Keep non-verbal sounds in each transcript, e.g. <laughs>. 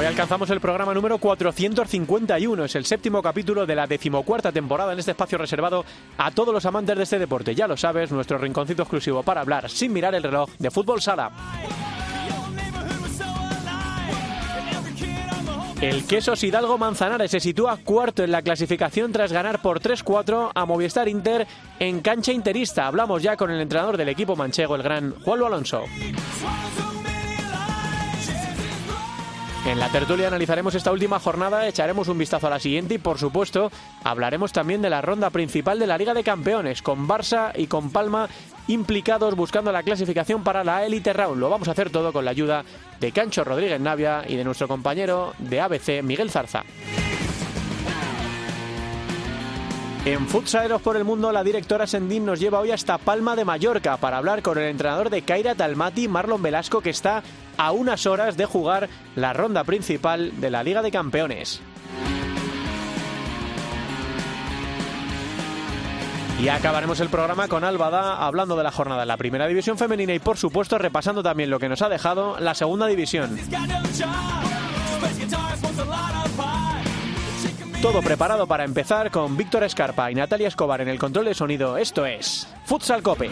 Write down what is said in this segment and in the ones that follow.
Hoy alcanzamos el programa número 451, es el séptimo capítulo de la decimocuarta temporada en este espacio reservado a todos los amantes de este deporte. Ya lo sabes, nuestro rinconcito exclusivo para hablar sin mirar el reloj de fútbol sala. El Quesos Hidalgo Manzanares se sitúa cuarto en la clasificación tras ganar por 3-4 a Movistar Inter en cancha interista. Hablamos ya con el entrenador del equipo manchego, el gran Juan Alonso. En la tertulia analizaremos esta última jornada, echaremos un vistazo a la siguiente y por supuesto hablaremos también de la ronda principal de la Liga de Campeones, con Barça y con Palma implicados buscando la clasificación para la Elite Round. Lo vamos a hacer todo con la ayuda de Cancho Rodríguez Navia y de nuestro compañero de ABC, Miguel Zarza. En Futsaleros por el Mundo, la directora Sendín nos lleva hoy hasta Palma de Mallorca para hablar con el entrenador de Kaira Talmati, Marlon Velasco, que está a unas horas de jugar la ronda principal de la Liga de Campeones. Y acabaremos el programa con Albada hablando de la jornada en la primera división femenina y por supuesto repasando también lo que nos ha dejado la segunda división. Todo preparado para empezar con Víctor Escarpa y Natalia Escobar en el control de sonido. Esto es Futsal Cope.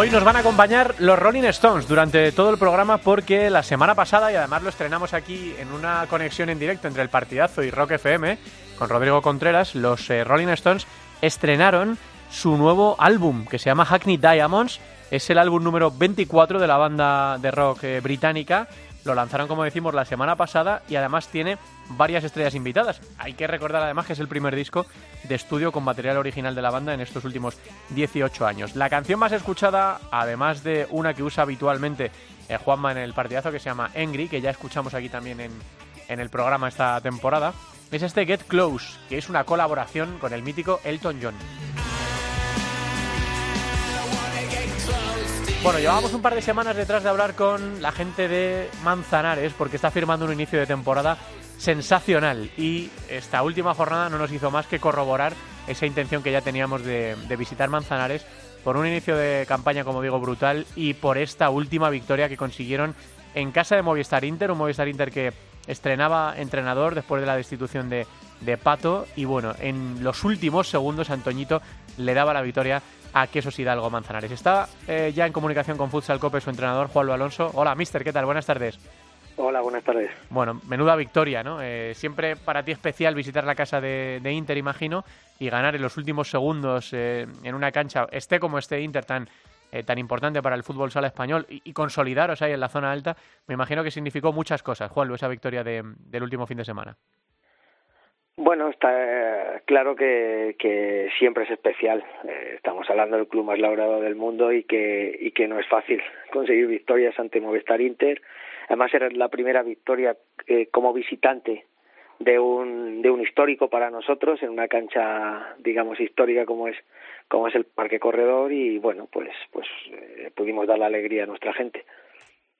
Hoy nos van a acompañar los Rolling Stones durante todo el programa porque la semana pasada, y además lo estrenamos aquí en una conexión en directo entre el partidazo y Rock FM, con Rodrigo Contreras, los eh, Rolling Stones estrenaron su nuevo álbum que se llama Hackney Diamonds. Es el álbum número 24 de la banda de rock eh, británica. Lo lanzaron, como decimos, la semana pasada y además tiene varias estrellas invitadas. Hay que recordar además que es el primer disco de estudio con material original de la banda en estos últimos 18 años. La canción más escuchada, además de una que usa habitualmente eh, Juanma en el partidazo que se llama Angry, que ya escuchamos aquí también en, en el programa esta temporada, es este Get Close, que es una colaboración con el mítico Elton John. Bueno, llevábamos un par de semanas detrás de hablar con la gente de Manzanares porque está firmando un inicio de temporada sensacional. Y esta última jornada no nos hizo más que corroborar esa intención que ya teníamos de, visitar Manzanares por un inicio de campaña, como digo, brutal y por esta última victoria que consiguieron en casa de Movistar Inter, un Movistar Inter que estrenaba entrenador después de la destitución de, de Pato y bueno, en los últimos segundos Antoñito le daba la victoria a Quesos Hidalgo Manzanares. Está eh, ya en comunicación con Futsal Cope su entrenador Juan Alonso. Hola, mister, ¿qué tal? Buenas tardes. Hola, buenas tardes. Bueno, menuda victoria, ¿no? Eh, siempre para ti especial visitar la casa de, Inter, imagino, y ganar en los últimos segundos eh, en una cancha, esté como esté Inter, tan, eh, tan importante para el fútbol sala español, y, y, consolidaros ahí en la zona alta, me imagino que significó muchas cosas, Juan, esa victoria del último fin de semana. Bueno, está claro que, siempre es especial. estamos hablando del club más laureado del mundo y que, y que no es fácil conseguir victorias ante Movistar Inter Además era la primera victoria eh, como visitante de un, de un histórico para nosotros en una cancha, digamos, histórica como es como es el Parque Corredor y bueno, pues pues eh, pudimos dar la alegría a nuestra gente.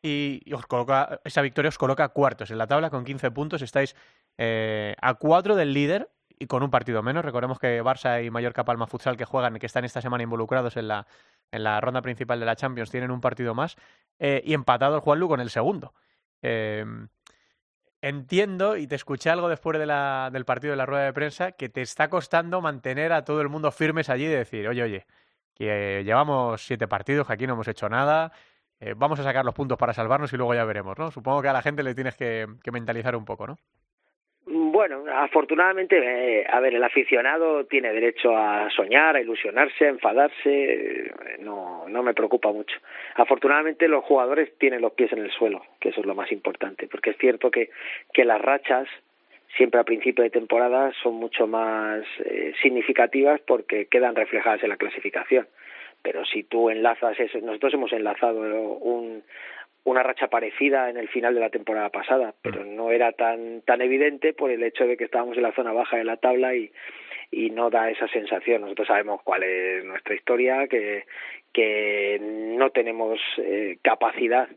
Y, os coloca, esa victoria os coloca cuartos en la tabla con 15 puntos, estáis eh, a cuatro del líder y, con un partido menos. Recordemos que Barça y Mallorca Palma Futsal que juegan, que están esta semana involucrados en la, en la ronda principal de la Champions, tienen un partido más eh, y empatado el Juanlu con el segundo. Eh, entiendo, y te escuché algo después de la, del partido de la rueda de prensa, que te está costando mantener a todo el mundo firmes allí y decir, oye, oye, que llevamos siete partidos, que aquí no hemos hecho nada, eh, vamos a sacar los puntos para salvarnos y luego ya veremos, ¿no? Supongo que a la gente le tienes que, que mentalizar un poco, ¿no? Bueno, afortunadamente, eh, a ver, el aficionado tiene derecho a soñar, a ilusionarse, a enfadarse, no, no me preocupa mucho. Afortunadamente los jugadores tienen los pies en el suelo, que eso es lo más importante, porque es cierto que, que las rachas siempre a principio de temporada son mucho más eh, significativas porque quedan reflejadas en la clasificación. Pero si tú enlazas eso, nosotros hemos enlazado un, una racha parecida en el final de la temporada pasada, pero mm. no era tan tan evidente por el hecho de que estábamos en la zona baja de la tabla y, y no da esa sensación. Nosotros sabemos cuál es nuestra historia, que, que no tenemos eh, capacidad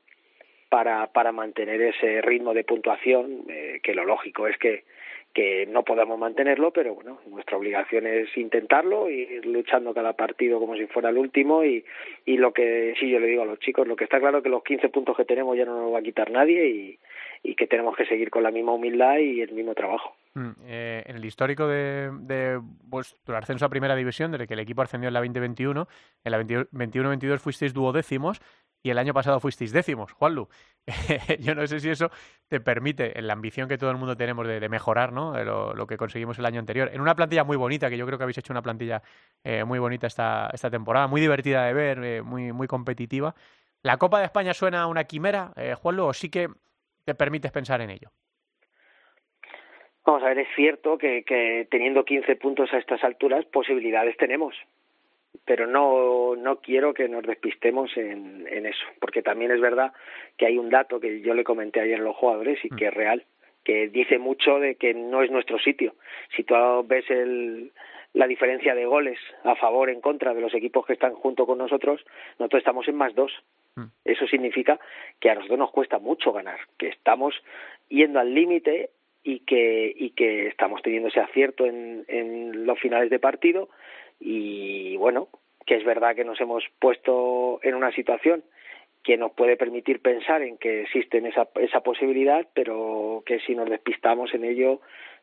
para, para mantener ese ritmo de puntuación, eh, que lo lógico es que que no podamos mantenerlo, pero bueno, nuestra obligación es intentarlo, ir luchando cada partido como si fuera el último y, y lo que sí yo le digo a los chicos, lo que está claro es que los 15 puntos que tenemos ya no nos va a quitar nadie y, y que tenemos que seguir con la misma humildad y el mismo trabajo. Mm, eh, en el histórico de, de vuestro ascenso a Primera División, desde que el equipo ascendió en la 2021, en la 21-22 fuisteis duodécimos y el año pasado fuisteis décimos, Juanlu. <laughs> Yo no sé si eso te permite, la ambición que todo el mundo tenemos de, mejorar ¿no? lo, que conseguimos el año anterior, en una plantilla muy bonita, que yo creo que habéis hecho una plantilla eh, muy bonita esta, esta temporada, muy divertida de ver, eh, muy, muy competitiva. ¿La Copa de España suena una quimera, eh, Juanlu, o sí que te permites pensar en ello? Vamos a ver, es cierto que, que teniendo 15 puntos a estas alturas, posibilidades tenemos pero no, no quiero que nos despistemos en, en eso, porque también es verdad que hay un dato que yo le comenté ayer a los jugadores y que es real, que dice mucho de que no es nuestro sitio. Si tú ves el, la diferencia de goles a favor en contra de los equipos que están junto con nosotros, nosotros estamos en más dos. Eso significa que a nosotros nos cuesta mucho ganar, que estamos yendo al límite y que, y que estamos teniendo ese acierto en, en los finales de partido y bueno, que es verdad que nos hemos puesto en una situación que nos puede permitir pensar en que existe esa, esa posibilidad, pero que si nos despistamos en ello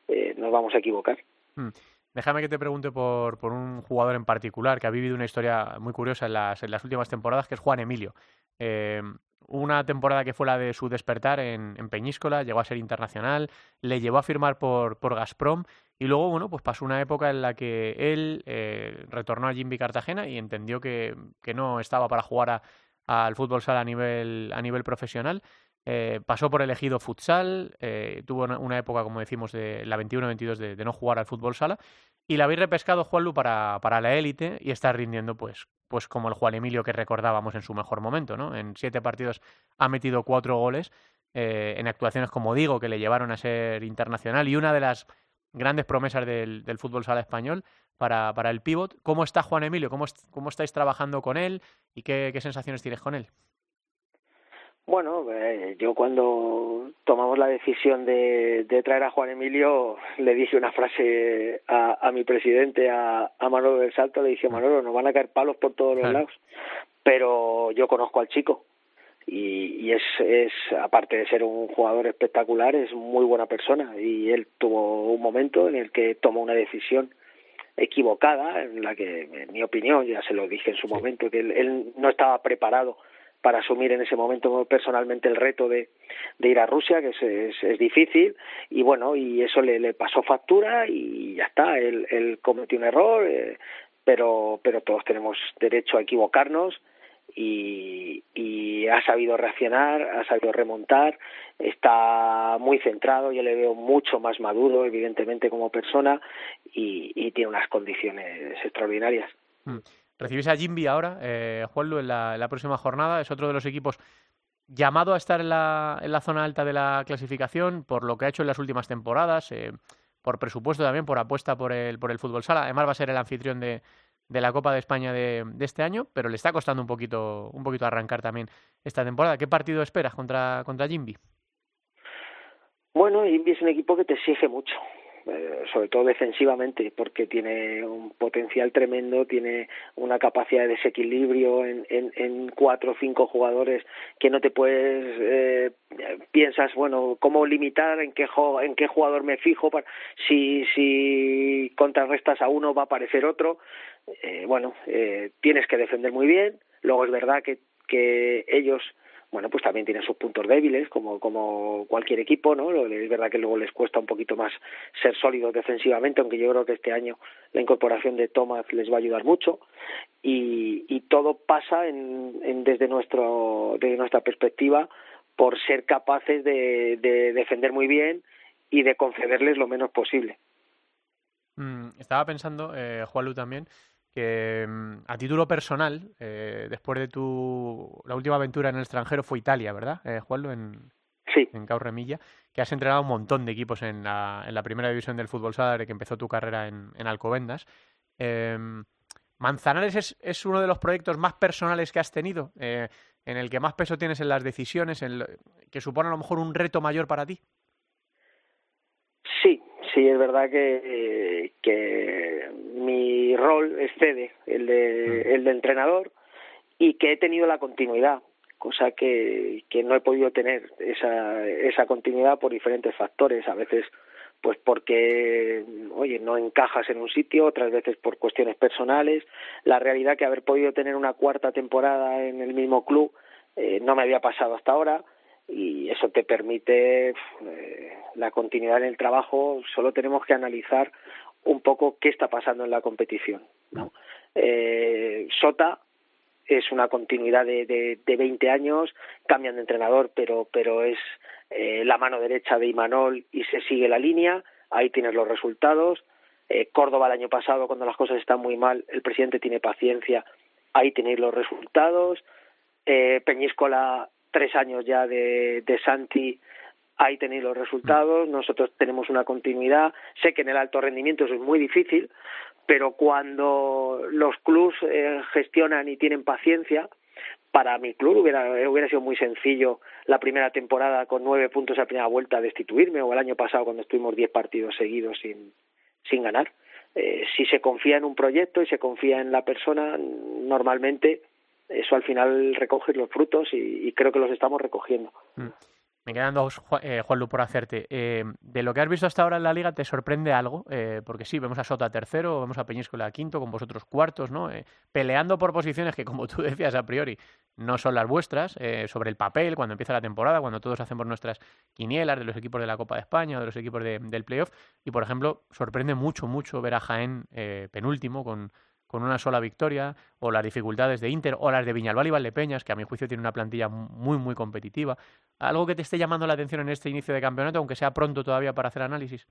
eh, nos vamos a equivocar. Mm. Déjame que te pregunte por, por un jugador en particular que ha vivido una historia muy curiosa en las, en las últimas temporadas, que es Juan Emilio. Eh, una temporada que fue la de su despertar en, en, Peñíscola, llegó a ser internacional, le llevó a firmar por, por Gazprom y luego, bueno, pues pasó una época en la que él eh, retornó a Jimby Cartagena y entendió que, que no estaba para jugar al fútbol sala a nivel, a nivel profesional. Eh, pasó por elegido futsal, eh, tuvo una, época, como decimos, de la 21-22 de, de, no jugar al fútbol sala. Y la habéis repescado, Juanlu, para, para la élite y está rindiendo, pues, pues como el Juan Emilio que recordábamos en su mejor momento, ¿no? En siete partidos ha metido cuatro goles, eh, en actuaciones, como digo, que le llevaron a ser internacional y una de las grandes promesas del, fútbol sala español para, para el pivot. ¿Cómo está Juan Emilio? ¿Cómo, cómo estáis trabajando con él? ¿Y qué sensaciones tienes con él? Bueno, eh, yo cuando tomamos la decisión de, de, traer a Juan Emilio, le dije una frase a, a mi presidente, a, a, Manolo del Salto, le dije, Manolo, nos van a caer palos por todos los lados, pero yo conozco al chico y, y es, es, aparte de ser un jugador espectacular, es muy buena persona y él tuvo un momento en el que tomó una decisión equivocada, en la que, en mi opinión, ya se lo dije en su momento, que él, él no estaba preparado para asumir en ese momento personalmente el reto de, de ir a Rusia, que es, es, difícil, y bueno, y eso le, le pasó factura y ya está, él, él cometió un error, eh, pero, pero todos tenemos derecho a equivocarnos y, y ha sabido reaccionar, ha sabido remontar, está muy centrado, yo le veo mucho más maduro, evidentemente, como persona, y, y tiene unas condiciones extraordinarias. Mm. Recibís a Jimby ahora, eh, Juanlu, en la, próxima jornada. Es otro de los equipos llamado a estar en la, en la, zona alta de la clasificación por lo que ha hecho en las últimas temporadas, eh, por presupuesto también, por apuesta por el, por el fútbol sala. Además va a ser el anfitrión de, de la Copa de España de, de, este año, pero le está costando un poquito, un poquito arrancar también esta temporada. ¿Qué partido esperas contra, contra Jimby? Bueno, Jimby es un equipo que te exige mucho eh, sobre todo defensivamente, porque tiene un potencial tremendo, tiene una capacidad de desequilibrio en, en, cuatro o cinco jugadores que no te puedes, eh, piensas, bueno, cómo limitar, en qué, en qué jugador me fijo, si, si contrarrestas a uno va a aparecer otro, eh, bueno, eh, tienes que defender muy bien, luego es verdad que, que ellos bueno, pues también tienen sus puntos débiles, como, como cualquier equipo, ¿no? Es verdad que luego les cuesta un poquito más ser sólidos defensivamente, aunque yo creo que este año la incorporación de Thomas les va a ayudar mucho. Y, y todo pasa en, en, desde, nuestro, desde nuestra perspectiva por ser capaces de, de defender muy bien y de concederles lo menos posible. Mm, estaba pensando, eh, Juanlu también, que mm, a título personal, eh, después de tu la última aventura en el extranjero fue Italia, ¿verdad, eh, Juanlo? En, sí. en Caurremilla, que has entrenado un montón de equipos en la, en la primera división del fútbol sala que empezó tu carrera en, en Alcobendas. Eh, ¿Manzanares es, es, uno de los proyectos más personales que has tenido? Eh, ¿En el que más peso tienes en las decisiones? En lo, ¿Que supone a lo mejor un reto mayor para ti? Sí, es verdad que, que mi rol excede el de, mm. el de entrenador y que he tenido la continuidad, cosa que, que no he podido tener esa, esa continuidad por diferentes factores, a veces pues porque, oye, no encajas en un sitio, otras veces por cuestiones personales. La realidad que haber podido tener una cuarta temporada en el mismo club eh, no me había pasado hasta ahora y eso te permite eh, la continuidad en el trabajo. Solo tenemos que analizar un poco qué está pasando en la competición. ¿no? Eh, Sota es una continuidad de, de, de 20 años, cambian de entrenador, pero, pero es eh, la mano derecha de Imanol y se sigue la línea, ahí tienes los resultados. Eh, Córdoba el año pasado, cuando las cosas están muy mal, el presidente tiene paciencia, ahí tenéis los resultados. Eh, Peñíscola, tres años ya de, de Santi, ahí tenéis los resultados, nosotros tenemos una continuidad, sé que en el alto rendimiento eso es muy difícil, pero cuando los clubs eh, gestionan y tienen paciencia, para mi club hubiera, hubiera sido muy sencillo la primera temporada con nueve puntos a primera vuelta destituirme o el año pasado cuando estuvimos diez partidos seguidos sin, sin ganar. Eh, si se confía en un proyecto y se confía en la persona, normalmente eso al final recoge los frutos y, creo que los estamos recogiendo. Mm. Me quedan dos, eh, Juanlu, por hacerte. Eh, de lo que has visto hasta ahora en la liga, ¿te sorprende algo? Eh, porque sí, vemos a Sota tercero, vemos a Peñíscola quinto, con vosotros cuartos, ¿no? Eh, peleando por posiciones que, como tú <laughs> decías a priori, no son las vuestras, sobre el papel, cuando empieza la temporada, cuando todos hacemos nuestras quinielas de los equipos de la Copa de España o de los equipos de, del playoff. Y, por ejemplo, sorprende mucho, mucho ver a Jaén penúltimo con con una sola victoria, o las dificultades de Inter, o las de Viñalbal y Valdepeñas, que a mi juicio tiene una plantilla muy, muy competitiva. ¿Algo que te esté llamando la atención en este inicio de campeonato, aunque sea pronto todavía para hacer análisis?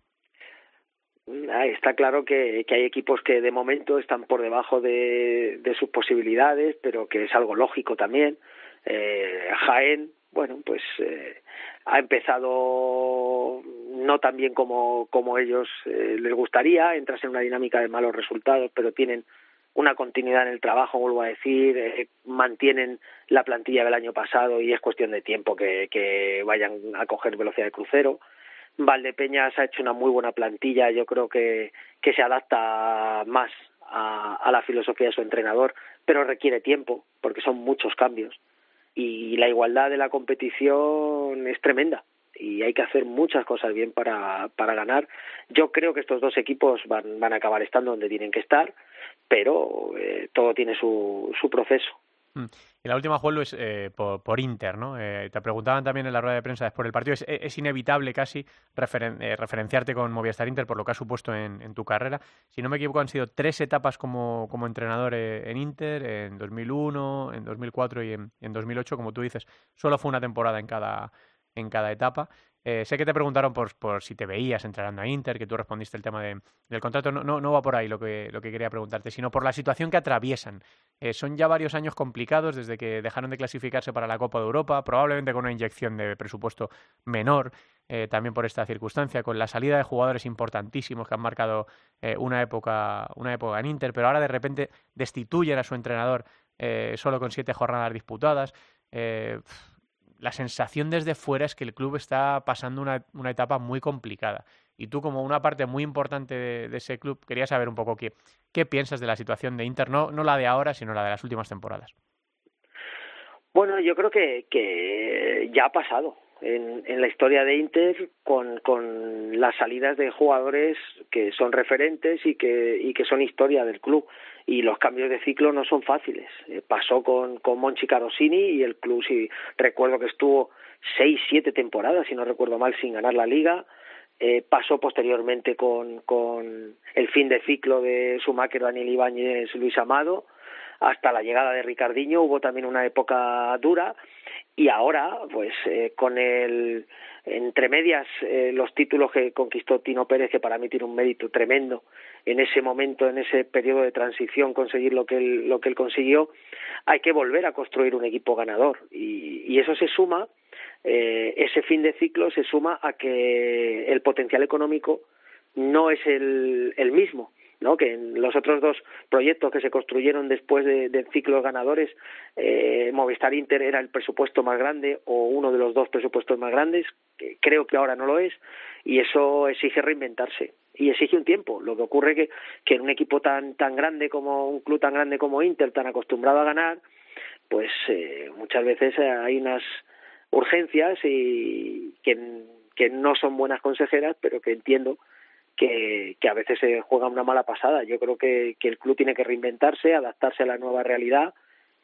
Está claro que, hay equipos que de momento están por debajo de, de sus posibilidades, pero que es algo lógico también. Eh, Jaén, bueno, pues eh, ha empezado no tan bien como, como ellos eh, les gustaría, entras en una dinámica de malos resultados, pero tienen una continuidad en el trabajo, vuelvo a decir, eh, mantienen la plantilla del año pasado y es cuestión de tiempo que, vayan a coger velocidad de crucero. Valdepeñas ha hecho una muy buena plantilla, yo creo que, que se adapta más a, a la filosofía de su entrenador, pero requiere tiempo porque son muchos cambios y la igualdad de la competición es tremenda y hay que hacer muchas cosas bien para, para ganar. Yo creo que estos dos equipos van, van a acabar estando donde tienen que estar, pero eh, todo tiene su, su proceso. Mm. Y la última, Juanlu, es eh, por, por, Inter, ¿no? Eh, te preguntaban también en la rueda de prensa después del partido. Es, es inevitable casi eh, referenciarte con Movistar Inter por lo que ha supuesto en, en, tu carrera. Si no me equivoco, han sido tres etapas como, como entrenador en Inter, en 2001, en 2004 y en, en 2008, como tú dices. Solo fue una temporada en cada, en cada etapa. Eh, sé que te preguntaron por, si te veías entrenando a Inter, que tú respondiste el tema de, del contrato. No, no, no, va por ahí lo que, quería preguntarte, sino por la situación que atraviesan. Eh, son ya varios años complicados desde que dejaron de clasificarse para la Copa de Europa, probablemente con una inyección de presupuesto menor, eh, también por esta circunstancia, con la salida de jugadores importantísimos que han marcado una, época, una época en Inter, pero ahora de repente destituyen a su entrenador solo con siete jornadas disputadas. Eh, la sensación desde fuera es que el club está pasando una, una etapa muy complicada. y tú como una parte muy importante de, ese club, quería saber un poco qué, qué piensas de la situación de Inter, no, no la de ahora, sino la de las últimas temporadas. Bueno, yo creo que, que ya ha pasado en, en la historia de Inter con, con las salidas de jugadores que son referentes y que, y que son historia del club. Y los cambios de ciclo no son fáciles. Eh, pasó con, con Monchi Carosini y el club, si recuerdo que estuvo seis, siete temporadas, si no recuerdo mal, sin ganar la liga. Eh, pasó posteriormente con, con el fin de ciclo de Sumaker, Daniel Ibáñez, Luis Amado hasta la llegada de Ricardinho hubo también una época dura y ahora pues eh, con el entre medias eh, los títulos que conquistó Tino Pérez que para mí tiene un mérito tremendo en ese momento en ese periodo de transición conseguir lo que él lo que él consiguió hay que volver a construir un equipo ganador. Y, y eso se suma eh, ese fin de ciclo se suma a que el potencial económico no es el, el mismo ¿no? que en los otros dos proyectos que se construyeron después de, ciclo ganadores, eh, Movistar Inter era el presupuesto más grande o uno de los dos presupuestos más grandes, que creo que ahora no lo es, y eso exige reinventarse y exige un tiempo. Lo que ocurre que, que en un equipo tan, tan grande como un club tan grande como Inter, tan acostumbrado a ganar, pues eh, muchas veces hay unas urgencias y que, que no son buenas consejeras, pero que entiendo que, que a veces se juega una mala pasada. Yo creo que, el club tiene que reinventarse, adaptarse a la nueva realidad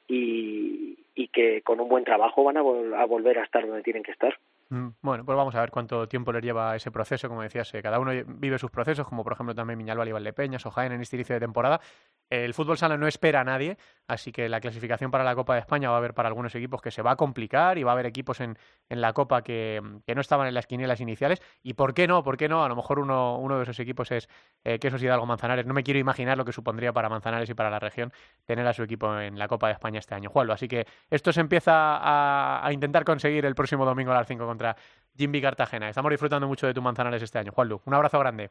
y, que con un buen trabajo van a, a volver a estar donde tienen que estar. Mm, bueno, pues vamos a ver cuánto tiempo les lleva ese proceso. Como decías, eh, cada uno vive sus procesos, como por ejemplo también Miñalba y Valdepeñas o Jaén en este inicio de temporada. El fútbol sala no espera a nadie, así que la clasificación para la Copa de España va a haber para algunos equipos que se va a complicar y va a haber equipos en, en la Copa que, que, no estaban en las quinielas iniciales. ¿Y por qué no? ¿Por qué no? A lo mejor uno, uno de esos equipos es eh, Quesos Hidalgo Manzanares. No me quiero imaginar lo que supondría para Manzanares y para la región tener a su equipo en la Copa de España este año. Juanlo, así que esto se empieza a, a intentar conseguir el próximo domingo a las 5 contra Jimmy Cartagena. Estamos disfrutando mucho de tu Manzanares este año. Juanlu, un abrazo grande.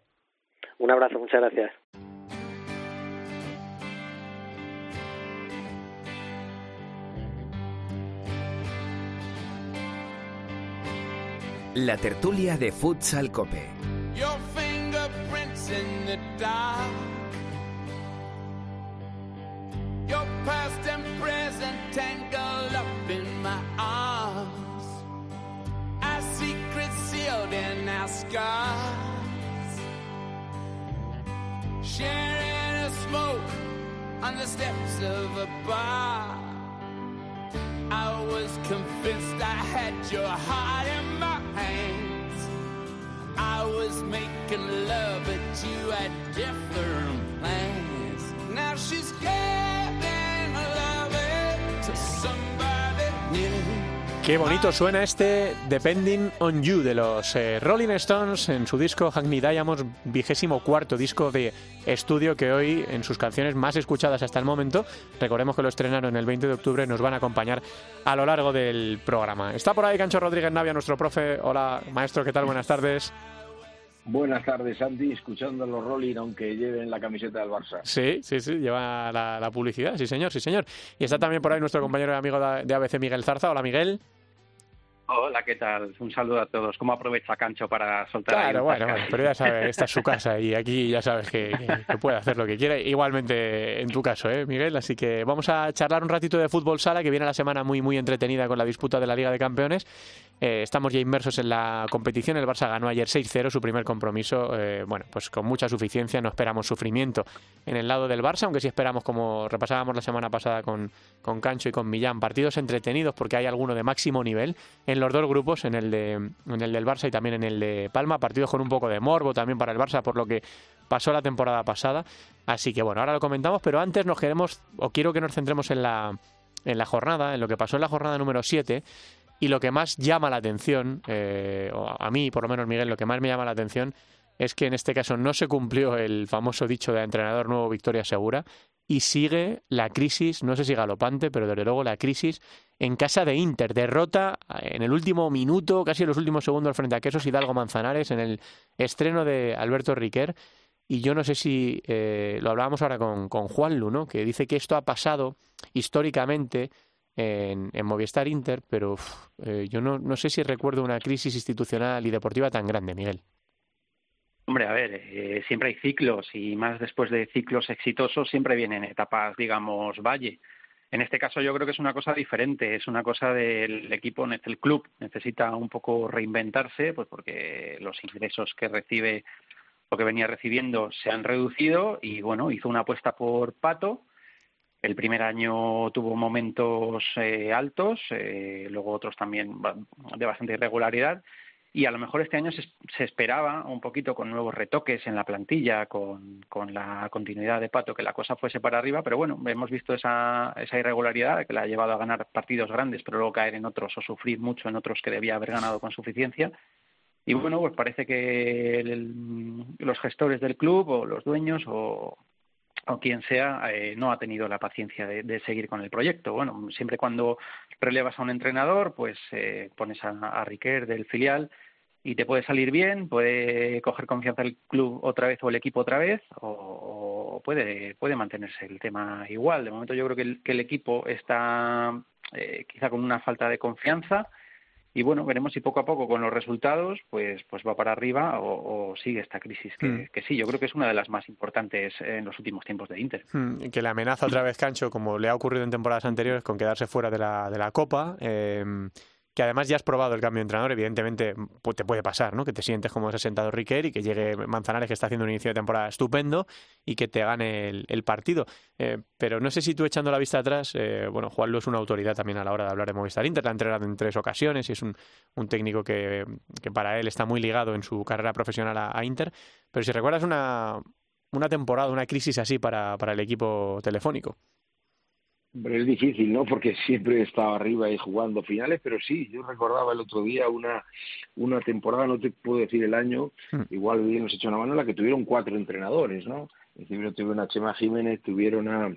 Un abrazo, muchas gracias. La tertulia de Futsal Cope. Your fingerprints in the dark. Your past and present tangled up in my arms. Our secrets sealed in our scars. Sharing a smoke on the steps of a bar. I was convinced I had your heart in my. I was making love, but you had different plans. Now she's getting loving to somebody new. Qué bonito suena este Depending on You de los eh, Rolling Stones en su disco Hackney Diamonds, vigésimo cuarto disco de estudio que hoy en sus canciones más escuchadas hasta el momento, recordemos que lo estrenaron el 20 de octubre, nos van a acompañar a lo largo del programa. Está por ahí Cancho Rodríguez Navia, nuestro profe. Hola, maestro, ¿qué tal? Buenas tardes. Buenas tardes, Santi, escuchando los Rolling, aunque lleven la camiseta del Barça. Sí, sí, sí, lleva la, la, publicidad, sí señor, sí señor. Y está también por ahí nuestro compañero y amigo de ABC, Miguel Zarza. Hola, Miguel. Hola, ¿qué tal? Un saludo a todos. ¿Cómo aprovecha Cancho para soltar Claro, ahí bueno, bueno, pero ya sabes, <laughs> esta es su casa y aquí ya sabes que, puede hacer lo que quiera. Igualmente en tu caso, ¿eh, Miguel? Así que vamos a charlar un ratito de fútbol sala, que viene la semana muy, muy entretenida con la disputa de la Liga de Campeones. Eh, estamos ya inmersos en la competición. El Barça ganó ayer 6-0 su primer compromiso. Eh, bueno, pues con mucha suficiencia. No esperamos sufrimiento en el lado del Barça, aunque sí esperamos, como repasábamos la semana pasada con, con Cancho y con Millán, partidos entretenidos porque hay alguno de máximo nivel en los dos grupos, en el, de, en el del Barça y también en el de Palma. Partidos con un poco de morbo también para el Barça, por lo que pasó la temporada pasada. Así que bueno, ahora lo comentamos, pero antes nos queremos, o quiero que nos centremos en la, en la jornada, en lo que pasó en la jornada número 7 y lo que más llama la atención, eh, o a mí por lo menos Miguel, lo que más me llama la atención es que en este caso no se cumplió el famoso dicho de entrenador nuevo victoria segura y sigue la crisis, no sé si galopante, pero desde luego la crisis en casa de Inter. Derrota en el último minuto, casi en los últimos segundos frente a Quesos Hidalgo Manzanares en el estreno de Alberto Riquer. Y yo no sé si eh, lo hablábamos ahora con, Juan Luno, que dice que esto ha pasado históricamente en, Movistar Inter, pero eh, yo no, no sé si recuerdo una crisis institucional y deportiva tan grande, Miguel. Hombre, a ver, eh, siempre hay ciclos y más después de ciclos exitosos siempre vienen etapas, digamos, valle. En este caso yo creo que es una cosa diferente, es una cosa del equipo, el club necesita un poco reinventarse, pues porque los ingresos que recibe lo que venía recibiendo se han reducido y bueno, hizo una apuesta por Pato. El primer año tuvo momentos eh, altos, eh, luego otros también de bastante irregularidad y a lo mejor este año se, esperaba un poquito con nuevos retoques en la plantilla, con, la continuidad de Pato, que la cosa fuese para arriba, pero bueno, hemos visto esa, esa irregularidad que le ha llevado a ganar partidos grandes, pero luego caer en otros o sufrir mucho en otros que debía haber ganado con suficiencia. Y bueno, pues parece que los gestores del club o los dueños o, o quien sea eh, no ha tenido la paciencia de, seguir con el proyecto. Bueno, siempre cuando relevas a un entrenador, pues eh, pones a, a Riquer del filial y te puede salir bien, puede coger confianza el club otra vez o el equipo otra vez, o, puede, puede mantenerse el tema igual. De momento yo creo que el, que el equipo está eh, quizá con una falta de confianza y bueno, veremos si poco a poco con los resultados pues, pues va para arriba o, sigue esta crisis, hmm. que, sí, yo creo que es una de las más importantes en los últimos tiempos de Inter. Hmm, que le amenaza otra vez Cancho, como le ha ocurrido en temporadas anteriores, con quedarse fuera de la, de la Copa. Eh, que además ya has probado el cambio de entrenador, evidentemente pues te puede pasar, ¿no? Que te sientes como sentado Riquer y que llegue Manzanares, que está haciendo un inicio de temporada estupendo, y que te gane el, partido. Eh, pero no sé si tú echando la vista atrás, eh, bueno, Juanlo es una autoridad también a la hora de hablar de Movistar Inter, la ha entrenado en tres ocasiones y es un, un técnico que, que, para él está muy ligado en su carrera profesional a, Inter. Pero si recuerdas una, una temporada, una crisis así para, para el equipo telefónico. Pero es difícil, ¿no? Porque siempre estaba arriba y jugando finales, pero sí, yo recordaba el otro día una, una temporada, no te puedo decir el año, hmm. igual bien nos hecho una mano, en la que tuvieron cuatro entrenadores, ¿no? Tuvieron a Chema Jiménez, tuvieron a,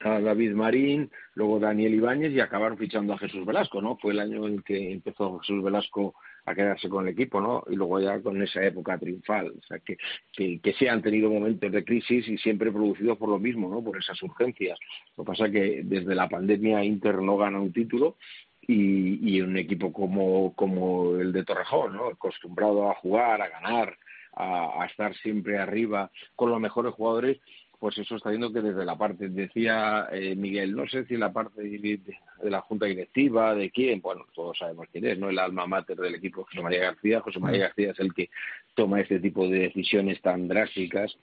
a David Marín, luego Daniel Ibáñez y acabaron fichando a Jesús Velasco, ¿no? Fue el año en que empezó Jesús Velasco a quedarse con el equipo, ¿no? Y luego ya con esa época triunfal, o sea, que, que, que sí han tenido momentos de crisis y siempre producidos por lo mismo, ¿no? Por esas urgencias. Lo que pasa es que desde la pandemia Inter no gana un título y, y un equipo como, como el de Torrejón, ¿no? Acostumbrado a jugar, a ganar, a, a estar siempre arriba con los mejores jugadores, pues eso está viendo que desde la parte, decía eh, Miguel, no sé si la parte de, la junta directiva, de quién, bueno, todos sabemos quién es, ¿no? El alma mater del equipo, José María García. José María mm. García es el que toma este tipo de decisiones tan drásticas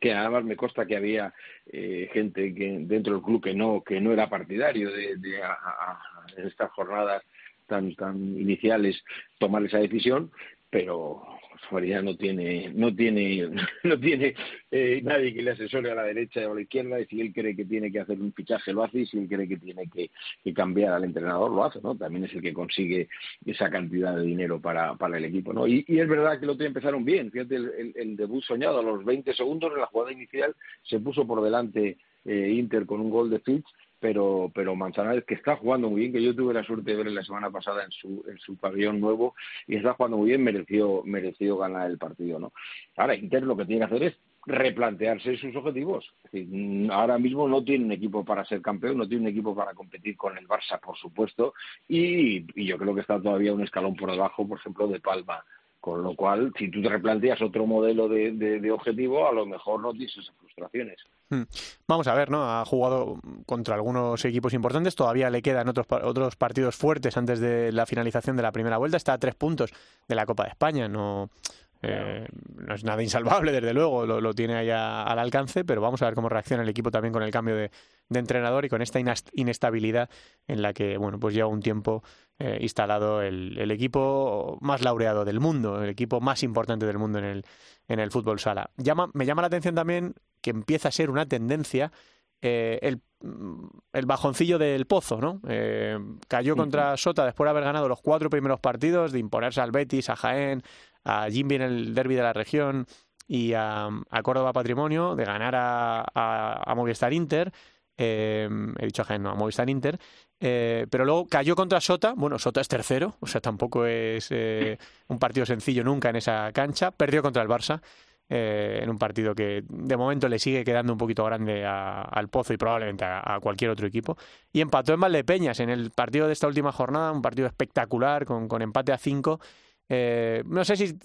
que además me consta que había eh, gente que dentro del club que no que no era partidario de, de a, estas jornadas tan tan iniciales tomar esa decisión pero Faría no tiene, no tiene, <laughs> no tiene eh, nadie que le asesore a la derecha o a la izquierda y si él cree que tiene que hacer un fichaje lo hace y si él cree que tiene que, cambiar al entrenador lo hace, ¿no? También es el que consigue esa cantidad de dinero para, para el equipo, ¿no? Y, es verdad que lo otro empezaron bien, fíjate el, el, debut soñado a los 20 segundos en la jugada inicial se puso por delante eh, Inter con un gol de Fitch pero pero Manzanares que está jugando muy bien que yo tuve la suerte de ver la semana pasada en su en su pabellón nuevo y está jugando muy bien mereció mereció ganar el partido no ahora Inter lo que tiene que hacer es replantearse sus objetivos. Ahora mismo no tiene un equipo para ser campeón no tiene un equipo para competir con el Barça por supuesto y, y yo creo que está todavía un escalón por debajo por ejemplo de Palma con lo cual, si tú te replanteas otro modelo de, de, objetivo, a lo mejor no tienes esas frustraciones. Hmm. Vamos a ver, ¿no? Ha jugado contra algunos equipos importantes, todavía le quedan otros, otros partidos fuertes antes de la finalización de la primera vuelta, está a tres puntos de la Copa de España, no... Eh, no es nada insalvable, desde luego, lo, lo, tiene allá al alcance, pero vamos a ver cómo reacciona el equipo también con el cambio de, de entrenador y con esta inestabilidad en la que, bueno, pues lleva un tiempo eh, instalado el, el, equipo más laureado del mundo, el equipo más importante del mundo en el, en el fútbol sala. Llama, me llama la atención también que empieza a ser una tendencia eh, el, mm, el, bajoncillo del pozo, ¿no? Eh, cayó contra Sota después de haber ganado los cuatro primeros partidos, de imponerse al Betis, a Jaén, a Jimby en el derby de la región y a, a Córdoba Patrimonio, de ganar a, a, a Movistar Inter, eh, he dicho a no, a Movistar Inter, eh, pero luego cayó contra Sota, bueno, Sota es tercero, o sea, tampoco es eh, <laughs> un partido sencillo nunca en esa cancha, perdió contra el Barça. en un partido que de momento le sigue quedando un poquito grande al Pozo y probablemente a, cualquier otro equipo. Y empató en Valdepeñas en el partido de esta última jornada, un partido espectacular con, con empate a cinco Eh, no sé si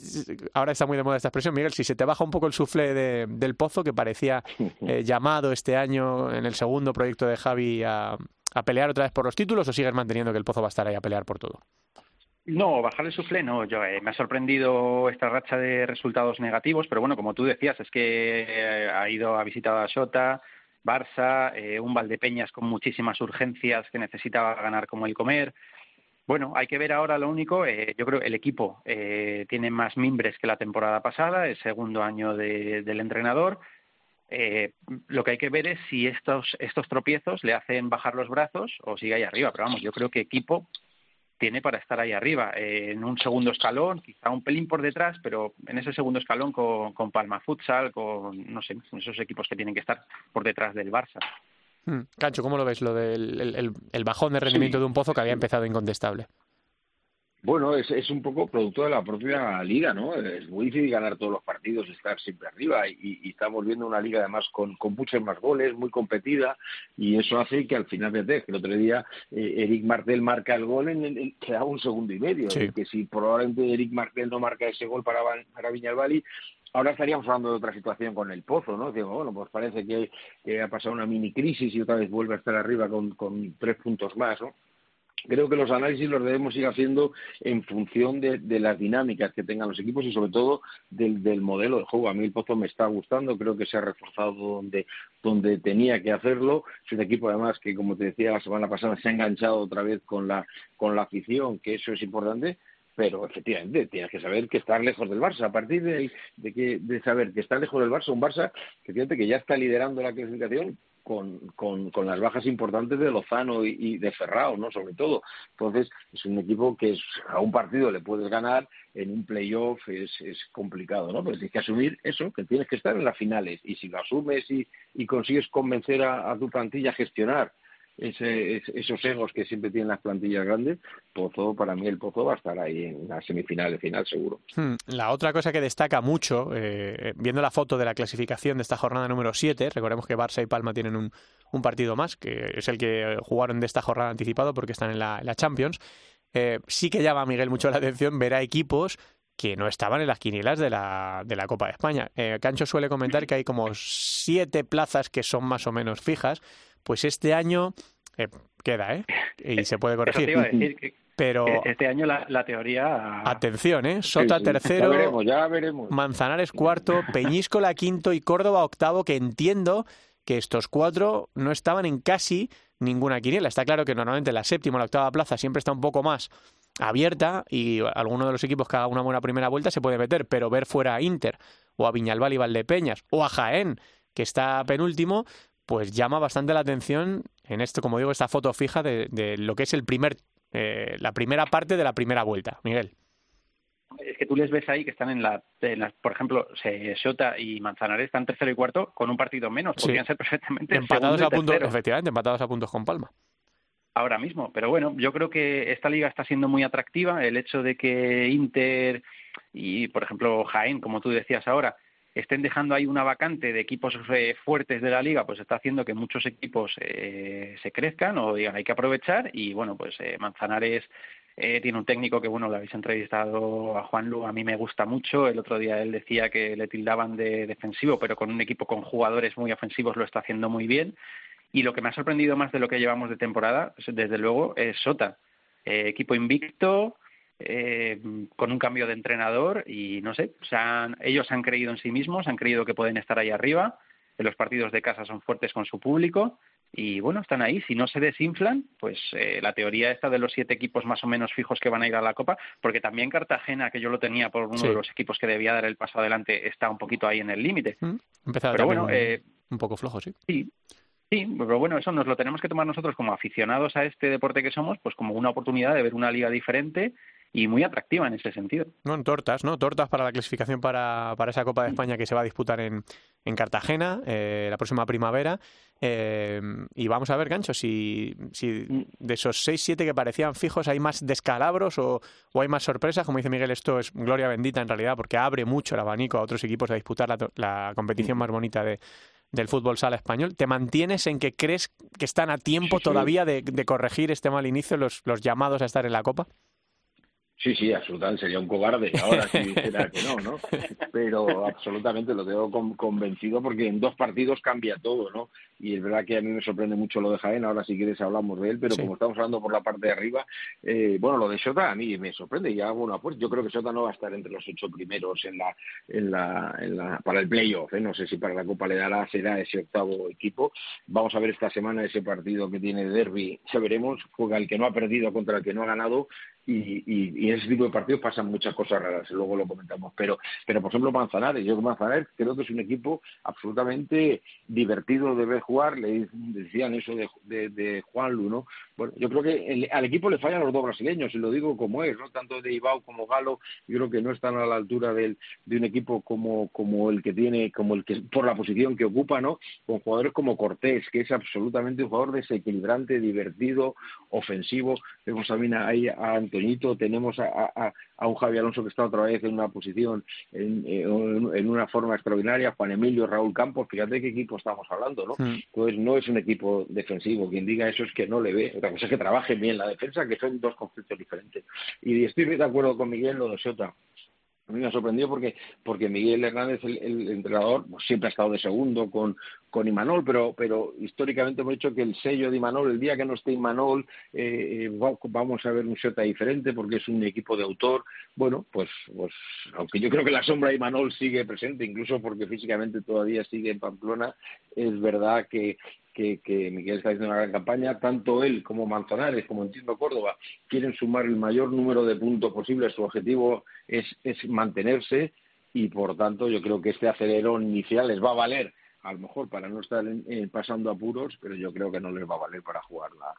ahora está muy de moda esta expresión, Miguel, si se te baja un poco el sufle del pozo que parecía <laughs> eh, llamado este año en el segundo proyecto de Javi a, a pelear otra vez por los títulos o sigues manteniendo que el pozo va a estar ahí a pelear por todo. No, bajar el suflé no. Yo, eh, me ha sorprendido esta racha de resultados negativos, pero bueno, como tú decías, es que eh, ha ido, a visitar a Xota, Barça, eh, un Valdepeñas con muchísimas urgencias que necesitaba ganar como el comer. Bueno, hay que ver ahora lo único, yo creo que el equipo tiene más mimbres que la temporada pasada, el segundo año del entrenador. lo que hay que ver es si estos, estos tropiezos le hacen bajar los brazos o sigue ahí arriba. Pero vamos, yo creo que equipo tiene para estar ahí arriba, eh, en un segundo escalón, quizá un pelín por detrás, pero en ese segundo escalón con, con Palma Futsal, con, no sé, esos equipos que tienen que estar por detrás del Barça. Hmm. Cancho, ¿cómo lo ves lo del el, bajón de rendimiento de un pozo que había empezado incontestable? Bueno, es, es un poco producto de la propia liga, ¿no? Es muy difícil ganar todos los partidos y estar siempre arriba y, y estamos viendo una liga además con, con, muchos más goles, muy competida y eso hace que al final, fíjate, que el otro día eh, Eric Martel marca el gol en, el, queda un segundo y medio, que si probablemente Eric Martel no marca ese gol para, para Viñalbali, ahora estaríamos hablando de otra situación con el Pozo, ¿no? Digo, bueno, pues parece que, ha pasado una mini crisis y otra vez vuelve a estar arriba con, tres puntos más, ¿no? creo que los análisis los debemos ir haciendo en función de, las dinámicas que tengan los equipos y sobre todo del, modelo de juego. A mí el Pozo me está gustando, creo que se ha reforzado donde, donde tenía que hacerlo. Es un equipo además que, como te decía la semana pasada, se ha enganchado otra vez con la, con la afición, que eso es importante pero efectivamente tienes que saber que estás lejos del Barça. A partir de, que, de saber que estás lejos del Barça, un Barça que fíjate que ya está liderando la clasificación, con, con, con, las bajas importantes de Lozano y, de Ferrao, ¿no? Sobre todo. Entonces, es un equipo que a un partido le puedes ganar, en un playoff es, es complicado, ¿no? Pero tienes que asumir eso, que tienes que estar en las finales. Y si lo asumes y, y consigues convencer a, a tu plantilla a gestionar ese, esos egos que siempre tienen las plantillas grandes, Pozo, para mí el Pozo va a estar ahí en la semifinal de final, seguro. Hmm, la otra cosa que destaca mucho, eh, viendo la foto de la clasificación de esta jornada número 7, recordemos que Barça y Palma tienen un, un partido más, que es el que jugaron de esta jornada anticipado porque están en la, Champions, eh, sí que llama a Miguel mucho la atención ver a equipos que no estaban en las quinielas de la, de la Copa de España. Eh, Cancho suele comentar que hay como siete plazas que son más o menos fijas, pues este año eh, queda, ¿eh? Y se puede corregir. pero este año la, teoría. Atención, ¿eh? Sota tercero. Ya veremos, ya veremos. Manzanares cuarto, Peñíscola quinto y Córdoba octavo, que entiendo que estos cuatro no estaban en casi ninguna quiniela. Está claro que normalmente la séptima o la octava plaza siempre está un poco más abierta y alguno de los equipos que haga una buena primera vuelta se puede meter, pero ver fuera a Inter o a Viñalbal y Valdepeñas o a Jaén, que está penúltimo, pues llama bastante la atención en esto, como digo, esta foto fija de, lo que es el primer, eh, la primera parte de la primera vuelta. Miguel. Es que tú les ves ahí que están en la, por ejemplo, Sota y Manzanares están tercero y cuarto con un partido menos. Podrían ser perfectamente empatados a puntos, efectivamente, empatados a puntos con Palma ahora mismo. Pero bueno, yo creo que esta liga está siendo muy atractiva. El hecho de que Inter y, por ejemplo, Jaén, como tú decías ahora, estén dejando ahí una vacante de equipos eh, fuertes de la liga, pues está haciendo que muchos equipos eh, se crezcan o digan hay que aprovechar y bueno, pues eh, Manzanares tiene un técnico que bueno, lo habéis entrevistado a Juan Lu, a mí me gusta mucho, el otro día él decía que le tildaban de defensivo, pero con un equipo con jugadores muy ofensivos lo está haciendo muy bien. Y lo que me ha sorprendido más de lo que llevamos de temporada, desde luego, es Sota, equipo invicto, eh, con un cambio de entrenador y no sé, ellos han creído en sí mismos, han creído que pueden estar ahí arriba, en los partidos de casa son fuertes con su público y bueno, están ahí. Si no se desinflan, pues eh, la teoría esta de los siete equipos más o menos fijos que van a ir a la Copa, porque también Cartagena, que yo lo tenía por uno de los equipos que debía dar el paso adelante, está un poquito ahí en el límite. Mm, pero bueno, eh, un poco flojo, sí. Sí, Sí, pero bueno, eso nos lo tenemos que tomar nosotros como aficionados a este deporte que somos, pues como una oportunidad de ver una liga diferente y muy atractiva en ese sentido. No, en tortas, ¿no? Tortas para la clasificación para, para esa Copa de España que se va a disputar en, en Cartagena eh, la próxima primavera. Eh, y vamos a ver, Gancho, si, si de esos 6-7 que parecían fijos hay más descalabros o, o, hay más sorpresas. Como dice Miguel, esto es gloria bendita en realidad porque abre mucho el abanico a otros equipos a disputar la, la competición más bonita de, del fútbol sala español. ¿Te mantienes en que crees que están a tiempo todavía de, de corregir este mal inicio los, los llamados a estar en la Copa? Sí, sí, absolutamente, sería un cobarde ahora si dijera que no, ¿no? <laughs> Pero absolutamente lo tengo convencido porque en dos partidos cambia todo, ¿no? Y es verdad que a mí me sorprende mucho lo de Jaén, ahora si quieres hablamos de él, pero como estamos hablando por la parte de arriba, eh, bueno, lo de Sota a mí me sorprende y hago una pues yo creo que Sota no va a estar entre los ocho primeros en la, en la, en la para el playoff, ¿eh? no sé si para la Copa le dará, será ese octavo equipo. Vamos a ver esta semana ese partido que tiene Derby, ya veremos, juega el que no ha perdido contra el que no ha ganado y, y, en ese tipo de partidos pasan muchas cosas raras, luego lo comentamos. Pero, pero por ejemplo, Manzanares, yo Manzanares creo que es un equipo absolutamente divertido de ver jugar, le decían eso de, de, Juan Luno. Bueno, yo creo que al equipo le fallan los dos brasileños, y lo digo como es, ¿no? Tanto de Ibao como Galo, yo creo que no están a la altura del, de un equipo como, como el que tiene, como el que, por la posición que ocupa, ¿no? Con jugadores como Cortés, que es absolutamente un jugador desequilibrante, divertido, ofensivo. Vemos también ahí a tenemos a, un Javi Alonso que está otra vez en una posición, en, una forma extraordinaria, Juan Emilio, Raúl Campos, fíjate qué equipo estamos hablando, ¿no? Pues no es un equipo defensivo, quien diga eso es que no le ve, otra cosa es que trabaje bien la defensa, que son dos conceptos diferentes. Y estoy de acuerdo con Miguel lo de Sota a mí me ha sorprendido porque, porque Miguel Hernández, el, entrenador, pues siempre ha estado de segundo con, con Imanol, pero, pero históricamente hemos dicho que el sello de Imanol, el día que no esté Imanol, eh, eh vamos a ver un Sota diferente porque es un equipo de autor. Bueno, pues, pues aunque yo creo que la sombra de Imanol sigue presente, incluso porque físicamente todavía sigue en Pamplona, es verdad que, que, Miguel está haciendo una gran campaña, tanto él como Manzanares, como entiendo Córdoba, quieren sumar el mayor número de puntos posible, su objetivo es, mantenerse y por tanto yo creo que este acelerón inicial les va a valer, a lo mejor para no estar pasando apuros, pero yo creo que no les va a valer para jugar la,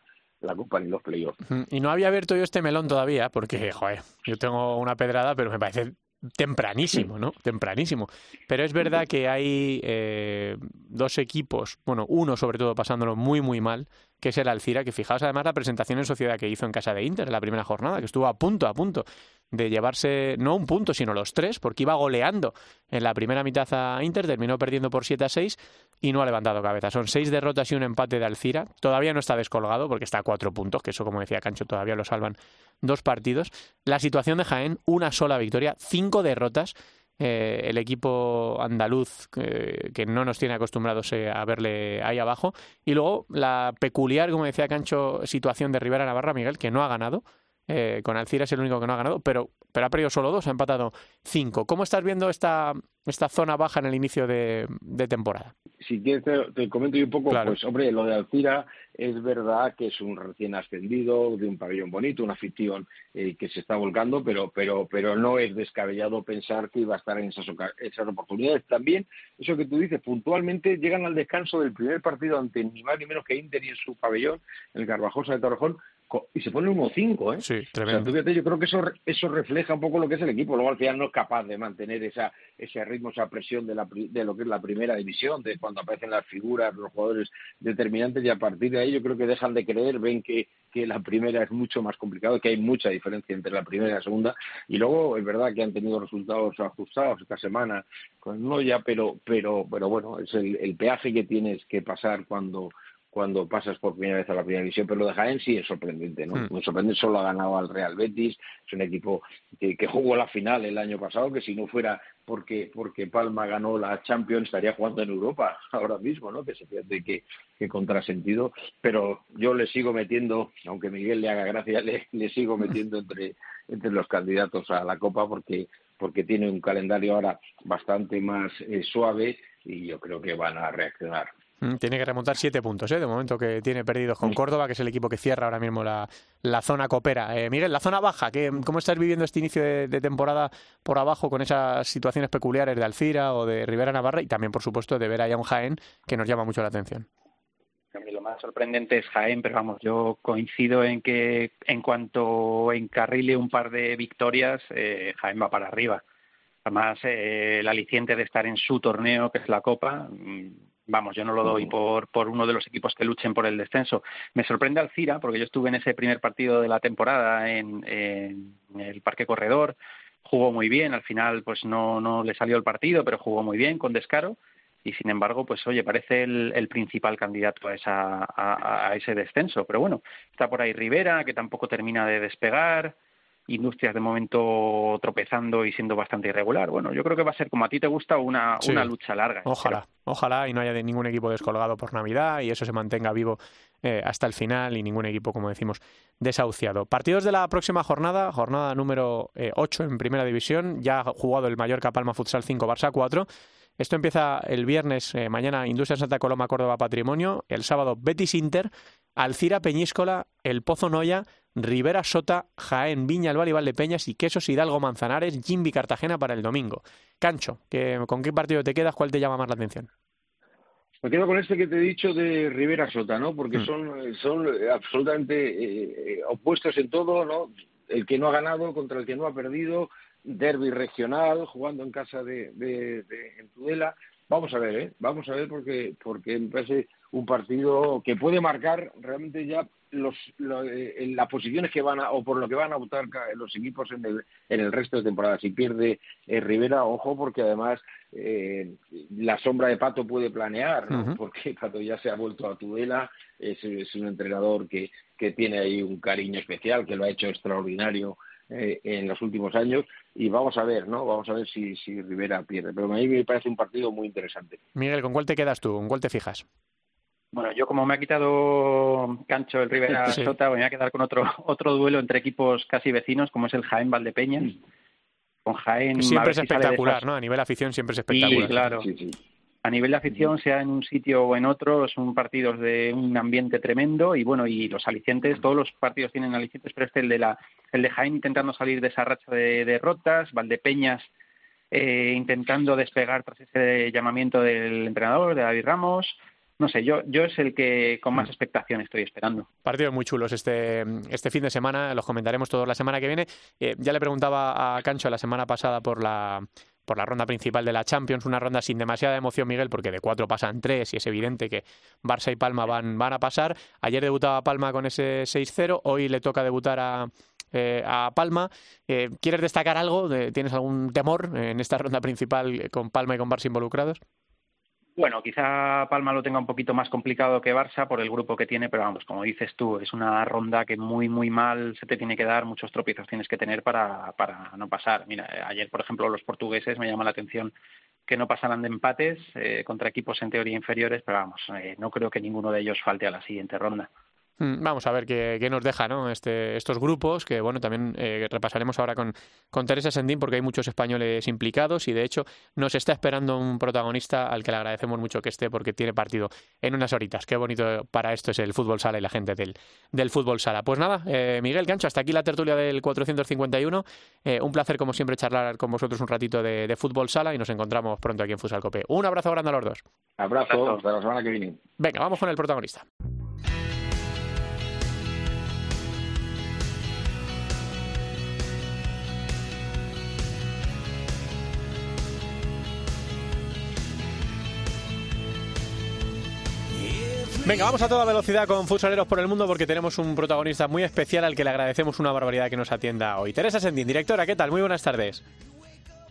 la Copa ni los playoffs. Y no había abierto yo este melón todavía, porque, joder, yo tengo una pedrada, pero me parece tempranísimo, ¿no? Tempranísimo. Pero es verdad que hay eh, dos equipos, bueno, uno sobre todo pasándolo muy, muy mal, que es el Alcira, que fijaos además la presentación en sociedad que hizo en casa de Inter la primera jornada, que estuvo a punto, a punto de llevarse no un punto, sino los tres, porque iba goleando en la primera mitad a Inter, terminó perdiendo por 7 a 6 y no ha levantado cabeza. Son seis derrotas y un empate de Alcira. Todavía no está descolgado porque está a cuatro puntos, que eso, como decía Cancho, todavía lo salvan dos partidos. La situación de Jaén, una sola victoria, cinco derrotas. Eh, el equipo andaluz que no nos tiene acostumbrados eh, a verle ahí abajo. Y luego la peculiar, como decía Cancho, situación de Rivera Navarra, Miguel, que no ha ganado. Eh, con Alcira es el único que no ha ganado, pero, pero ha perdido solo dos, ha empatado cinco. ¿Cómo estás viendo esta, esta zona baja en el inicio de, temporada? Si quieres te, comento un poco, pues hombre, lo de Alcira es verdad que es un recién ascendido, de un pabellón bonito, una afición eh, que se está volcando, pero, pero, pero no es descabellado pensar que iba a estar en esas, esas oportunidades. También, eso que tú dices, puntualmente llegan al descanso del primer partido ante ni más ni menos que Inter y en su pabellón, el Garbajosa de Torrejón, y se pone 1-5, ¿eh? Sí, tremendo. yo creo que eso, eso refleja un poco lo que es el equipo. Luego al final no es capaz de mantener esa, ese ritmo, esa presión de, la, de lo que es la primera división, de cuando aparecen las figuras, los jugadores determinantes, y a partir de ahí yo creo que dejan de creer, ven que, que la primera es mucho más complicado, que hay mucha diferencia entre la primera y la segunda. Y luego es verdad que han tenido resultados ajustados esta semana con Noya, pero, pero, pero bueno, es el, el peaje que tienes que pasar cuando cuando pasas por primera vez a la primera división, pero lo de Jaén sí es sorprendente, ¿no? Hmm. Muy sorprendente, solo ha ganado al Real Betis, es un equipo que, jugó la final el año pasado, que si no fuera porque porque Palma ganó la Champions estaría jugando en Europa <laughs> ahora mismo, ¿no? Que se pierde que, que contrasentido, pero yo le sigo metiendo, aunque Miguel le haga gracia, <laughs> le, le sigo metiendo entre, entre los candidatos a la Copa porque porque tiene un calendario ahora bastante más eh, suave y yo creo que van a reaccionar. Mm, tiene que remontar siete puntos, ¿eh? de momento que tiene perdidos con Córdoba, que es el equipo que cierra ahora mismo la, la zona copera. Eh, Miguel, la zona baja, ¿cómo estás viviendo este inicio de, temporada por abajo con esas situaciones peculiares de Alcira o de Rivera Navarra y también, por supuesto, de ver a un Jaén que nos llama mucho la atención? lo más sorprendente es Jaén, pero vamos, yo coincido en que en cuanto encarrile un par de victorias, eh, Jaén va para arriba. Además, eh, el aliciente de estar en su torneo, que es la Copa, mm, vamos, yo no lo doy por, por uno de los equipos que luchen por el descenso. Me sorprende Alcira, porque yo estuve en ese primer partido de la temporada en, el Parque Corredor, jugó muy bien, al final pues no, no le salió el partido, pero jugó muy bien, con descaro, y sin embargo, pues oye, parece el, principal candidato a, esa, a, ese descenso. Pero bueno, está por ahí Rivera, que tampoco termina de despegar, Industrias de momento tropezando y siendo bastante irregular. Bueno, yo creo que va a ser como a ti te gusta una, una lucha larga. Ojalá, ojalá y no haya de ningún equipo descolgado por Navidad y eso se mantenga vivo eh, hasta el final y ningún equipo, como decimos, desahuciado. Partidos de la próxima jornada, jornada número 8 eh, en Primera División, ya ha jugado el Mallorca Palma Futsal 5 Barça 4. Esto empieza el viernes, eh, mañana Industria Santa Coloma Córdoba Patrimonio, el sábado Betis Inter, Alcira Peñíscola, El Pozo Noya, Rivera Sota, Jaén, Viña, El de Peñas y Quesos Hidalgo Manzanares, Jimbi Cartagena para el domingo. Cancho, ¿con qué partido te quedas? ¿Cuál te llama más la atención? Me quedo con este que te he dicho de Rivera Sota, ¿no? Porque mm. son, son absolutamente eh, opuestos en todo, ¿no? El que no ha ganado contra el que no ha perdido, derby regional, jugando en casa de, de, en Tudela. Vamos a ver, ¿eh? Vamos a ver porque, porque me parece un partido que puede marcar realmente ya los, eh, las posiciones que van a, o por lo que van a votar los equipos en el, en el resto de temporada. Si pierde eh, Rivera, ojo, porque además eh, la sombra de Pato puede planear, porque Pato ya se ha vuelto a Tudela, es, es un entrenador que, que tiene ahí un cariño especial, que lo ha hecho extraordinario eh, en los últimos años y vamos a ver, ¿no? Vamos a ver si, si Rivera pierde. Pero a mí me parece un partido muy interesante. Miguel, ¿con cuál te quedas tú? ¿Con cuál te fijas? Bueno, yo como me ha quitado Cancho el Rivera <laughs> Sota, voy a quedar con otro <laughs> otro duelo entre equipos casi vecinos, como es el Jaén Valdepeñas. Con Jaén. Siempre es espectacular, ¿no? A nivel afición siempre es espectacular. Sí, claro a nivel de afición, sea en un sitio o en otro, son partidos de un ambiente tremendo y bueno, y los alicientes, todos los partidos tienen alicientes, pero este el de la, el de Jaén intentando salir de esa racha de derrotas, Valdepeñas eh, intentando despegar tras ese llamamiento del entrenador, de David Ramos. No sé, yo, yo es el que con más expectación estoy esperando. Partidos muy chulos este, este fin de semana, los comentaremos todos la semana que viene. Eh, ya le preguntaba a Cancho la semana pasada por la por la ronda principal de la Champions, una ronda sin demasiada emoción, Miguel, porque de cuatro pasan tres y es evidente que Barça y Palma van, van a pasar. Ayer debutaba Palma con ese 6-0, hoy le toca debutar a, eh, a Palma. Eh, ¿Quieres destacar algo? ¿Tienes algún temor en esta ronda principal con Palma y con Barça involucrados? Bueno, quizá Palma lo tenga un poquito más complicado que Barça por el grupo que tiene, pero vamos, como dices tú, es una ronda que muy, muy mal se te tiene que dar, muchos tropiezos tienes que tener para, para no pasar. Mira, ayer, por ejemplo, los portugueses me llama la atención que no pasaran de empates eh, contra equipos en teoría inferiores, pero vamos, eh, no creo que ninguno de ellos falte a la siguiente ronda. Mm, vamos a ver qué, nos deja ¿no? este, estos grupos, que bueno, también eh, repasaremos ahora con, con Teresa Sendín, porque hay muchos españoles implicados y de hecho nos está esperando un protagonista al que le agradecemos mucho que esté porque tiene partido en unas horitas. Qué bonito para esto es el fútbol sala y la gente del, del fútbol sala. Pues nada, eh, Miguel Cancho, hasta aquí la tertulia del 451. Eh, un placer, como siempre, charlar con vosotros un ratito de, fútbol sala y nos encontramos pronto aquí en Futsal Cope. Un abrazo grande a los dos. Abrazo, hasta la semana que viene. Venga, vamos con el protagonista. Venga, vamos a toda velocidad con Futsaleros por el Mundo porque tenemos un protagonista muy especial al que le agradecemos una barbaridad que nos atienda hoy. Teresa Sendín, directora, ¿qué tal? Muy buenas tardes.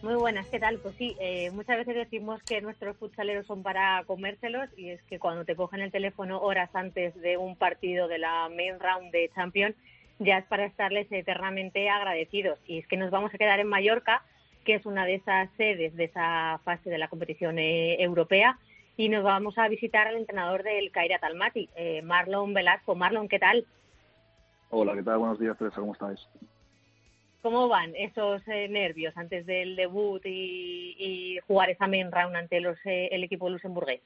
Muy buenas, ¿qué tal? Pues sí, eh, muchas veces decimos que nuestros futsaleros son para comérselos y es que cuando te cogen el teléfono horas antes de un partido de la main round de Champions ya es para estarles eternamente agradecidos. Y es que nos vamos a quedar en Mallorca, que es una de esas sedes de esa fase de la competición eh, europea y nos vamos a visitar al entrenador del Caira Talmati, eh, Marlon Velasco. Marlon, ¿qué tal? Hola, ¿qué tal? Buenos días, Teresa, ¿cómo estáis? ¿Cómo van esos eh, nervios antes del debut y, jugar esa main round ante los, eh, el equipo luxemburgués?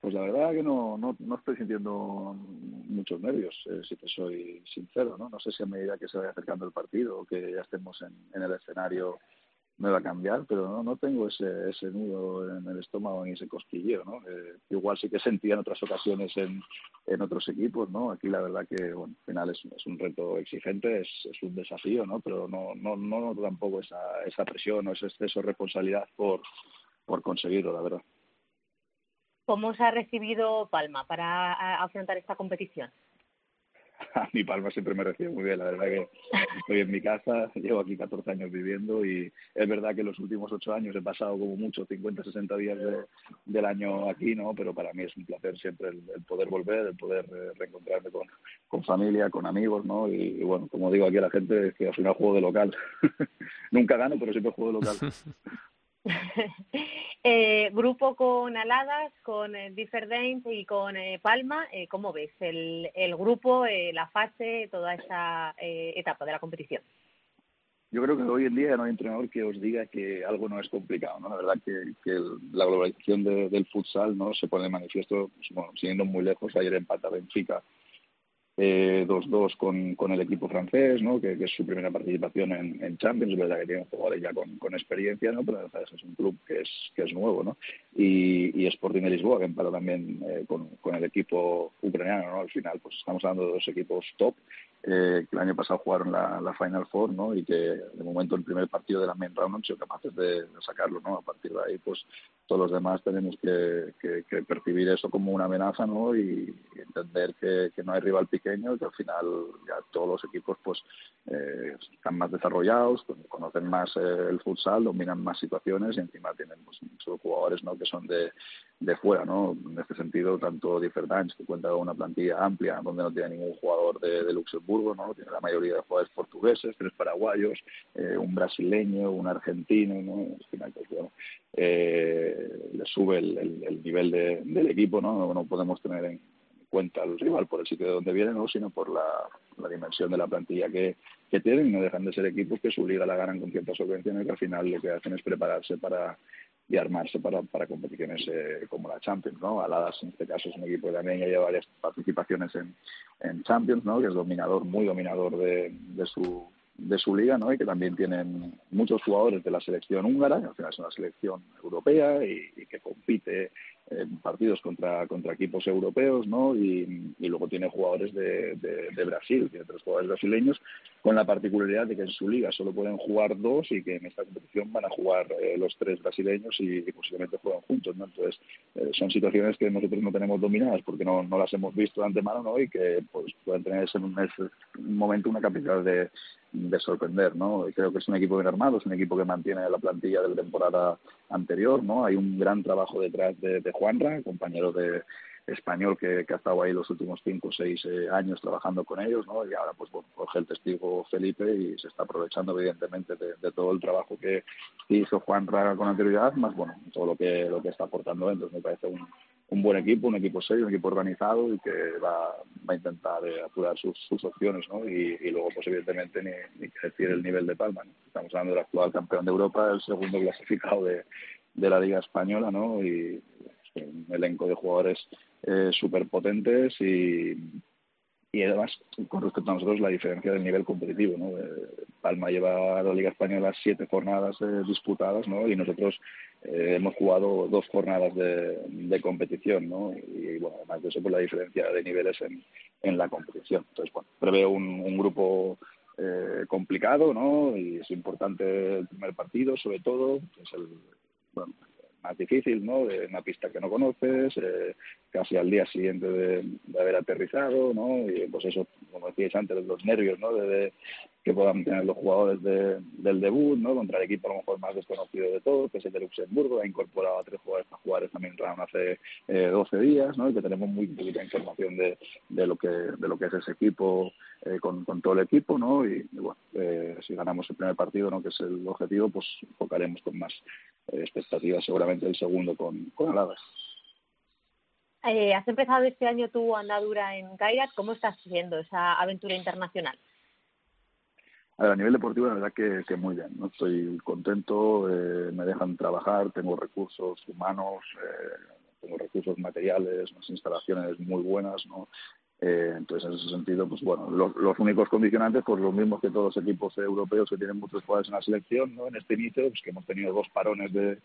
Pues la verdad que no, no, no estoy sintiendo muchos nervios, si te soy sincero. ¿no? no sé si a medida que se vaya acercando el partido o que ya estemos en, en el escenario me va a cambiar, pero no, no tengo ese, ese nudo en el estómago ni ese cosquilleo, ¿no? Eh, igual sí que sentía en otras ocasiones en, en otros equipos, ¿no? Aquí la verdad que, bueno, al final es, es un reto exigente, es, es un desafío, ¿no? Pero no, no, no noto tampoco esa, esa presión o ese exceso de responsabilidad por, por conseguirlo, la verdad. ¿Cómo se ha recibido Palma para afrontar esta competición? <laughs> a mi Palma siempre me recibe muy bien. La verdad que estoy en mi casa, <laughs> llevo aquí 14 años viviendo y es verdad que los últimos 8 años he pasado como mucho 50, 60 días del año aquí, ¿no? Pero para mí es un placer siempre el, poder volver, el poder eh, reencontrarme con, familia, con amigos, ¿no? Y, bueno, como digo aquí a la gente, es que al final juego de local. <laughs> Nunca gano, pero siempre juego de local. <laughs> eh, grupo con Aladas, con eh, y con eh, Palma, eh, ¿cómo ves el, el grupo, eh, la fase, toda esa etapa de la competición? Yo creo que hoy en día no hay entrenador que os diga que algo no es complicado, ¿no? La verdad que, que la globalización del futsal no se pone de manifiesto, pues, bueno, siguiendo muy lejos, ayer empata Benfica 2-2 eh, con, con el equipo francés, ¿no? que, es su primera participación en, Champions, es verdad que tiene jugadores ya con, con experiencia, ¿no? pero es un club que es, que es nuevo, ¿no? y, Sporting de Lisboa, que empata también eh, con, con, el equipo ucraniano, ¿no? al final pues estamos hablando de dos equipos top, eh, que el año pasado jugaron la, Final Four, ¿no? y que de momento el primer partido de la main round no han sido capaces de, sacarlo, ¿no? a partir de ahí pues todos los demás tenemos que, que, percibir eso como una amenaza ¿no? y, entender que, que no hay rival pequeño, que al final ya todos los equipos pues eh, están más desarrollados, conocen más eh, el futsal, dominan más situaciones y encima tienen pues, muchos jugadores ¿no? que son de, de fuera, ¿no? En este sentido, tanto Differdange, que cuenta con una plantilla amplia, donde no tiene ningún jugador de, de Luxemburgo, ¿no? Tiene la mayoría de jugadores portugueses, tres paraguayos, eh, un brasileño, un argentino, ¿no? Eh, le sube el, el, el nivel de, del equipo, ¿no? No podemos tener en, cuenta al rival por el sitio de donde viene, ¿no? sino por la, dimensión de la plantilla que, que, tienen y no dejan de ser equipos que su liga la ganan con cierta solvencia y que al final lo que hacen es prepararse para y armarse para, para competiciones eh, como la Champions, ¿no? Aladas en este caso es un equipo que también ya lleva varias participaciones en, en Champions, ¿no? Que es dominador, muy dominador de, de su de su liga, ¿no? Y que también tienen muchos jugadores de la selección húngara, que al final es una selección europea y, y que compite partidos contra, contra equipos europeos, ¿no? Y, y luego tiene jugadores de, de, Brasil, tiene tres jugadores brasileños, con la particularidad de que en su liga solo pueden jugar dos y que en esta competición van a jugar eh, los tres brasileños y, posiblemente juegan juntos, ¿no? Entonces, eh, son situaciones que nosotros no tenemos dominadas porque no, no las hemos visto de antemano, ¿no? Y que pues pueden tener en un, un momento una capacidad de, de sorprender, ¿no? Creo que es un equipo bien armado, es un equipo que mantiene la plantilla de la temporada anterior, ¿no? Hay un gran trabajo detrás de, Juanra, compañero de español que, que, ha estado ahí los últimos cinco o seis eh, años trabajando con ellos, ¿no? Y ahora pues bueno, coge el testigo Felipe y se está aprovechando evidentemente de, de todo el trabajo que hizo Juan Raga con anterioridad, más bueno, todo lo que lo que está aportando entonces me parece un, un buen equipo, un equipo serio, un equipo organizado y que va, va a intentar eh, apurar sus, sus opciones, ¿no? Y, y, luego, pues evidentemente, ni, ni que decir el nivel de Palma, ¿no? Estamos hablando del actual campeón de Europa, el segundo clasificado de, de la Liga Española, ¿no? Y un elenco de jugadores eh, súper potentes y, y además, con respecto a nosotros, la diferencia del nivel competitivo. ¿no? Eh, Palma lleva la Liga Española siete jornadas eh, disputadas ¿no? y nosotros eh, hemos jugado dos jornadas de, de competición. ¿no? Y bueno, además de eso, pues la diferencia de niveles en, en la competición. Entonces, bueno, preveo un, un grupo eh, complicado ¿no? y es importante el primer partido, sobre todo. Es el, bueno, más difícil, ¿no? De una pista que no conoces, eh, casi al día siguiente de, haber aterrizado, ¿no? Y pues eso, como decíais antes, los nervios, ¿no? De, que puedan tener los jugadores de, del debut, ¿no? Contra el equipo a lo mejor más desconocido de todos, que es el de Luxemburgo, ha incorporado a tres jugadores para jugar también round hace eh, 12 días, ¿no? Y que tenemos muy poquita información de, de lo que de lo que es ese equipo eh, con, todo el equipo, ¿no? Y, y bueno, eh, si ganamos el primer partido, ¿no? Que es el objetivo, pues enfocaremos con más expectativas seguramente el segundo con, con Aladas. Eh, has empezado este año tu andadura en Kairat. ¿Cómo estás haciendo esa aventura internacional? A, ver, a nivel deportivo, la verdad que, que muy bien. ¿no? Estoy contento, eh, me dejan trabajar, tengo recursos humanos, eh, tengo recursos materiales, unas instalaciones muy buenas, ¿no? Eh, entonces, en ese sentido, pues bueno, los, los, únicos condicionantes, pues los mismos que todos los equipos europeos que tienen muchos jugadores en la selección, ¿no? En este inicio, pues que hemos tenido dos parones de,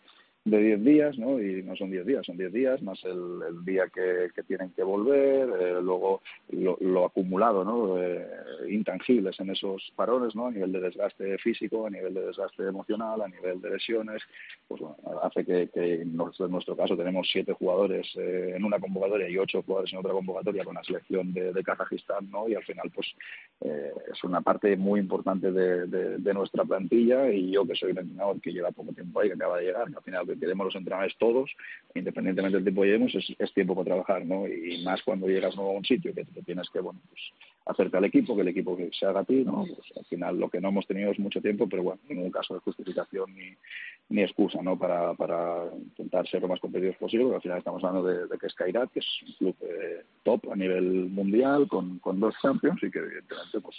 de 10 días, ¿no? Y no son 10 días, son 10 días, más el, día que, tienen que volver, eh, luego lo, acumulado, ¿no? Eh, intangibles en esos parones, ¿no? A nivel de desgaste físico, a nivel de desgaste emocional, a nivel de lesiones, pues bueno, hace que, en, nuestro, caso tenemos siete jugadores eh, en una convocatoria y ocho jugadores en otra convocatoria con la selección de, de Kazajistán, ¿no? Y al final, pues eh, es una parte muy importante de, nuestra plantilla y yo que soy un entrenador que lleva poco tiempo ahí, que acaba de llegar, que al final queremos los entrenadores todos, independientemente del tiempo que llevemos, es, es, tiempo para trabajar, ¿no? Y más cuando llegas nuevo a un sitio que te tienes que, bueno, pues hacerte al equipo, que el equipo que se haga a ti, ¿no? Pues al final lo que no hemos tenido es mucho tiempo, pero bueno, ningún caso de justificación ni, ni excusa, ¿no? Para, para intentar ser lo más competitivos posible, porque al final estamos hablando de, de que es Kairat, que es un club eh, top a nivel mundial, con, con dos champions y que evidentemente, pues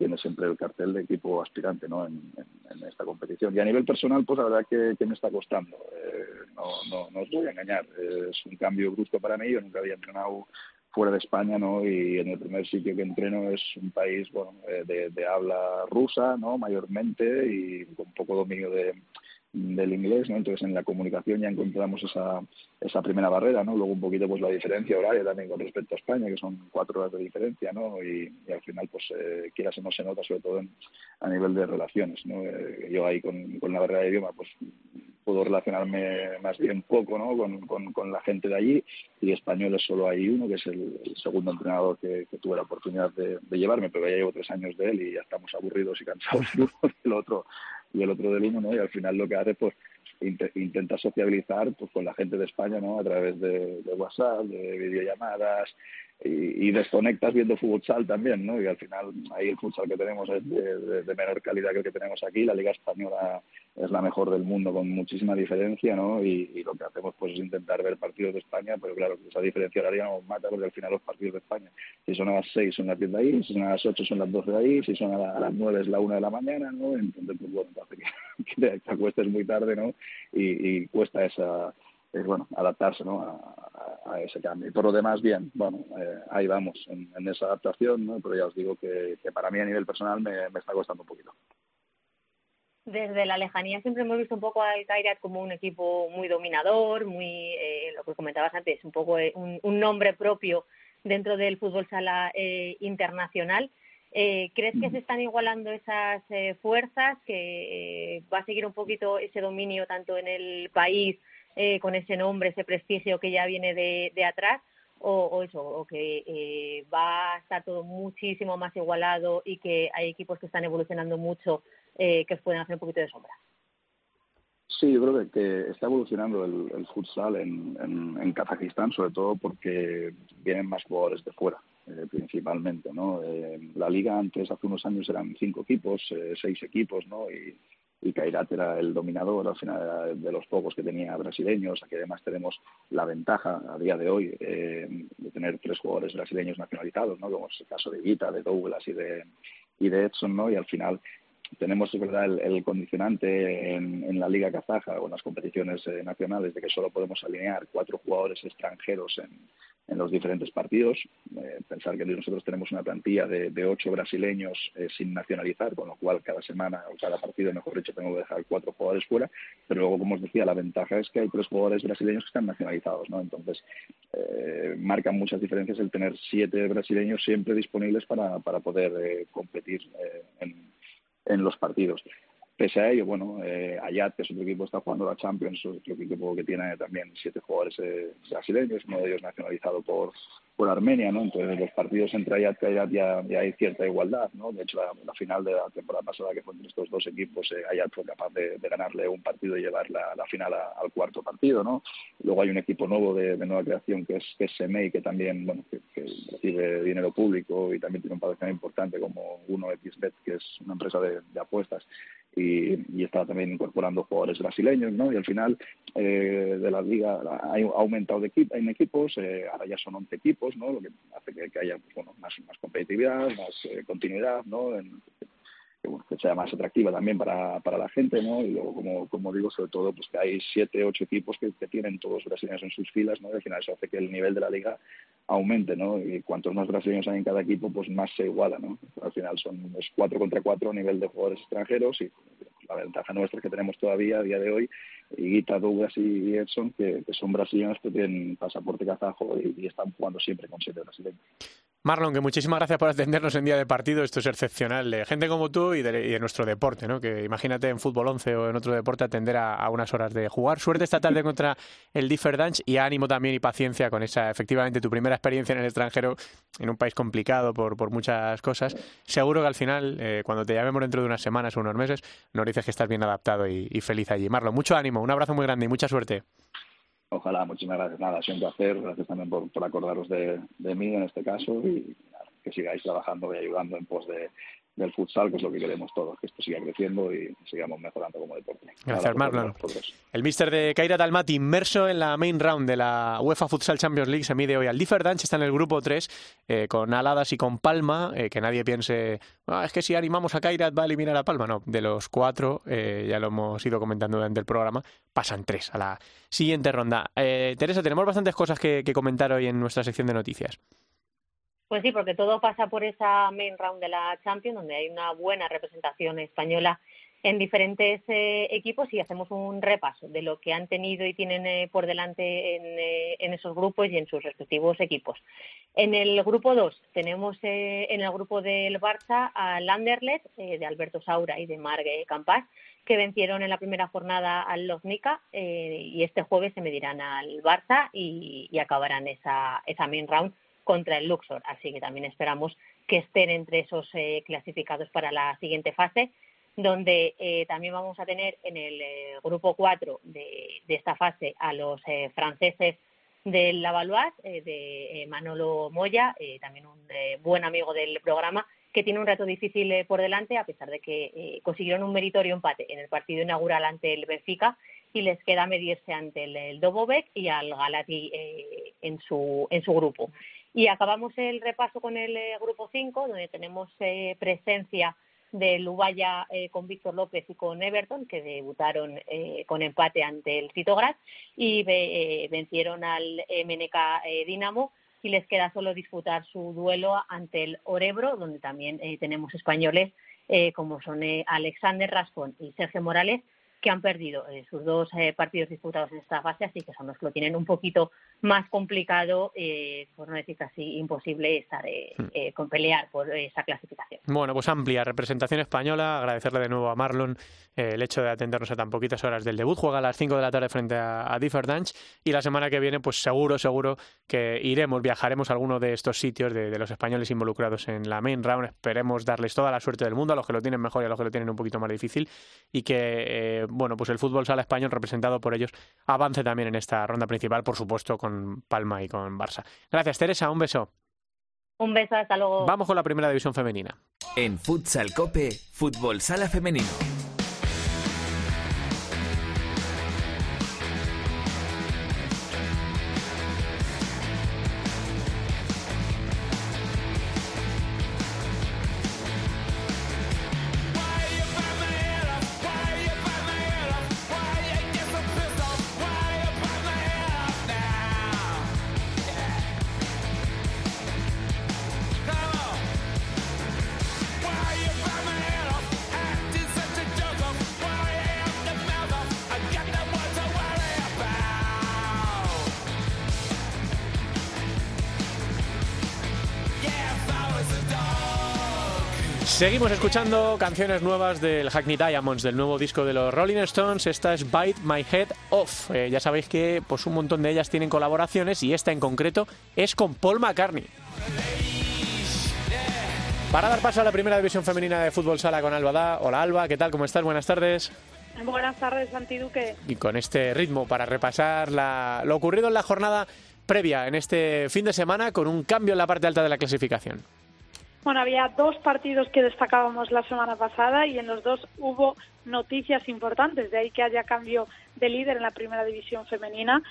tiene siempre el cartel de equipo aspirante ¿no? En, en, en, esta competición. Y a nivel personal, pues la verdad que, que me está costando. Eh, no, no, no os voy a engañar. Es un cambio brusco para mí. Yo nunca había entrenado fuera de España, ¿no? Y en el primer sitio que entreno es un país, bueno, eh, de, de habla rusa, ¿no? Mayormente y con poco dominio de, del inglés, ¿no? Entonces en la comunicación ya encontramos esa, esa primera barrera, ¿no? Luego un poquito pues la diferencia horaria también con respecto a España, que son cuatro horas de diferencia, ¿no? Y, y al final pues eh, quieras o no se nota sobre todo en, a nivel de relaciones, ¿no? Eh, yo ahí con, con la barrera de idioma pues puedo relacionarme más bien poco, ¿no? Con, con, con la gente de allí y españoles solo hay uno, que es el, segundo entrenador que, tuve la oportunidad de, de, llevarme, pero ya llevo tres años de él y ya estamos aburridos y cansados <laughs> del otro y el otro del uno, ¿no? Y al final lo que hace, pues, int intenta sociabilizar pues, con la gente de España, ¿no? A través de, de WhatsApp, de videollamadas, y, y, desconectas viendo futsal también, ¿no? Y al final ahí el futsal que tenemos es de, de, menor calidad que el que tenemos aquí. La Liga Española es la mejor del mundo con muchísima diferencia, ¿no? Y, y lo que hacemos pues es intentar ver partidos de España, pero claro, esa diferencia horaria nos mata porque al final los partidos de España, si son a las 6 son las 10 de ahí, si son a las 8 son las 12 de ahí, si son a, la, a las 9 es la 1 de la mañana, ¿no? Entonces, pues bueno, hace <laughs> que, que te, te acuestes muy tarde, ¿no? Y, y cuesta esa es bueno adaptarse ¿no? a, ese cambio. Y por lo demás, bien, bueno, eh, ahí vamos en, en, esa adaptación, ¿no? pero ya os digo que, que para mí a nivel personal me, me, está costando un poquito. Desde la lejanía siempre hemos visto un poco al Kairat como un equipo muy dominador, muy, eh, lo que comentabas antes, un poco eh, un, un, nombre propio dentro del fútbol sala eh, internacional. Eh, ¿Crees que se están igualando esas eh, fuerzas, que eh, va a seguir un poquito ese dominio tanto en el país eh, con ese nombre, ese prestigio que ya viene de, de atrás, o, o, eso, o que eh, va a estar todo muchísimo más igualado y que hay equipos que están evolucionando mucho eh, que pueden hacer un poquito de sombra. Sí, yo creo que, está evolucionando el, el futsal en, en, en, Kazajistán, sobre todo porque vienen más jugadores de fuera, eh, principalmente, ¿no? Eh, la liga antes, hace unos años, eran cinco equipos, eh, seis equipos, ¿no? Y, y Kairat era el dominador, al final de los pocos que tenía brasileños, aquí además tenemos la ventaja a día de hoy eh, de tener tres jugadores brasileños nacionalizados, ¿no? como es el caso de Guita, de Douglas y de, y de Edson, ¿no? y al final tenemos verdad el, el condicionante en, en, la liga kazaja o en las competiciones eh, nacionales de que solo podemos alinear cuatro jugadores extranjeros en, en los diferentes partidos. Eh, pensar que nosotros tenemos una plantilla de, de ocho brasileños eh, sin nacionalizar, con lo cual cada semana o cada partido, mejor dicho, tengo que dejar cuatro jugadores fuera. Pero luego, como os decía, la ventaja es que hay tres jugadores brasileños que están nacionalizados, ¿no? Entonces, eh, marcan muchas diferencias el tener siete brasileños siempre disponibles para, para poder eh, competir eh, en, en los partidos. Pese a ello, bueno, eh, Ayat, que es otro equipo, está jugando la Champions, otro equipo que tiene también siete jugadores eh, brasileños, uno de ellos nacionalizado por, por Armenia, ¿no? Entonces, los partidos entre Ayat ya, ya hay cierta igualdad, ¿no? De hecho, la, la, final de la temporada pasada, que fue entre estos dos equipos, eh, Ayat fue capaz de, de, ganarle un partido y llevar la, la final a, al cuarto partido, ¿no? Luego hay un equipo nuevo de, de nueva creación que es, que es que también, bueno, que, que, recibe dinero público y también tiene un patrocinador importante como uno XBet, que es una empresa de, de apuestas y, y está también incorporando jugadores brasileños, ¿no? Y al final eh, de la liga ha aumentado de equipo, en equipos, eh, ahora ya son 11 equipos, Lo que hace que, haya pues, bueno, más, competitividad, más eh, continuidad, ¿no? Que, bueno, que sea más atractiva también para, para la gente, ¿no? Y luego, como, como digo, sobre todo, pues que hay siete, ocho equipos que, tienen todos brasileños en sus filas, ¿no? Y al final eso hace que el nivel de la liga aumente, ¿no? Y cuantos más brasileños hay en cada equipo, pues más se iguala, ¿no? Al final son es cuatro contra cuatro a nivel de jugadores extranjeros y la ventaja nuestra que tenemos todavía a día de hoy Guita, Douglas y Edson, que, son brasileños que tienen pasaporte kazajo y, están jugando siempre con siete brasileños. Marlon, que muchísimas gracias por atendernos en día de partido. Esto es excepcional. De gente como tú y de, nuestro deporte, ¿no? Que imagínate en fútbol 11 o en otro deporte atender a, unas horas de jugar. Suerte esta tarde contra el Differdange y ánimo también y paciencia con esa, efectivamente, tu primera experiencia en el extranjero en un país complicado por, por muchas cosas. Seguro que al final, eh, cuando te llamemos dentro de unas semanas o unos meses, nos dices que estás bien adaptado y, feliz allí. Marlon, mucho ánimo, un abrazo muy grande y mucha suerte. Ojalá, muchísimas gracias. Nada, siempre hacer. Gracias también por, acordaros de, de, mí en este caso y que sigáis trabajando y ayudando en pos de, del futsal, que es lo que queremos todos, que esto siga creciendo y sigamos mejorando como deporte. Gracias, Marlon. El míster de Kaira Dalmati, inmerso en la main round de la UEFA Futsal Champions League, se mide hoy al Differdange, está en el grupo 3, eh, con Aladas y con Palma, eh, que nadie piense, ah, es que si animamos a Kairat va a eliminar a Palma. No, de los cuatro, eh, ya lo hemos ido comentando durante el programa, pasan tres a la siguiente ronda. Teresa, tenemos bastantes cosas que comentar hoy en nuestra sección de noticias. Pues sí, porque todo pasa por esa main round de la Champions, donde hay una buena representación española en diferentes eh, equipos y hacemos un repaso de lo que han tenido y tienen eh, por delante en, eh, en, esos grupos y en sus respectivos equipos. En el grupo 2 tenemos en el grupo del Barça al Anderlecht de Alberto Saura y de Margue Campas que vencieron en la primera jornada al Loznica y este jueves se medirán al Barça y, y acabarán esa, esa main round contra el Luxor. Así que también esperamos que estén entre esos eh, clasificados para la siguiente fase, donde eh, también vamos a tener en el eh, grupo 4 de, esta fase a los franceses del Lavalois, de Manolo Moya, también un buen amigo del programa, que tiene un reto difícil por delante, a pesar de que consiguieron un meritorio empate en el partido inaugural ante el Benfica y les queda medirse ante el, el Dobovec y al Galati en, su, en su grupo. Y acabamos el repaso con el eh, grupo 5, donde tenemos eh, presencia de Lubaya eh, con Víctor López y con Everton, que debutaron con empate ante el Citograd y vencieron al MNK Dinamo y les queda solo disputar su duelo ante el Orebro, donde también tenemos españoles como son Alexander Rascón y Sergio Morales, que han perdido eh, sus dos eh, partidos disputados en esta fase, así que son los que lo tienen un poquito más complicado, eh, por no decir casi imposible, estar hmm. con pelear por esa clasificación. Bueno, pues amplia representación española. Agradecerle de nuevo a Marlon el hecho de atendernos a tan poquitas horas del debut. Juega a las 5 de la tarde frente a, a Differdange y la semana que viene, pues seguro, seguro que iremos, viajaremos a alguno de estos sitios de, de, los españoles involucrados en la main round. Esperemos darles toda la suerte del mundo a los que lo tienen mejor y a los que lo tienen un poquito más difícil y que bueno, pues el fútbol sala español representado por ellos avance también en esta ronda principal, por supuesto, con Palma y con Barça. Gracias, Teresa, un beso. Un beso, hasta luego. Vamos con la primera división femenina. En Futsal Cope, Fútbol Sala Femenino. Seguimos escuchando canciones nuevas del Hackney Diamonds, del nuevo disco de los Rolling Stones. Esta es Bite My Head Off. Eh, ya sabéis que pues, un montón de ellas tienen colaboraciones y esta en concreto es con Paul McCartney. Para dar paso a la primera división femenina de fútbol sala con Alba Da. Hola Alba, ¿qué tal? ¿Cómo estás? Buenas tardes. Buenas tardes, Santi Duque. Y con este ritmo para repasar lo ocurrido en la jornada previa en este fin de semana con un cambio en la parte alta de la clasificación. Bueno, había dos partidos que destacábamos la semana pasada y en los dos hubo noticias importantes, de ahí que haya cambio de líder en la primera división femenina.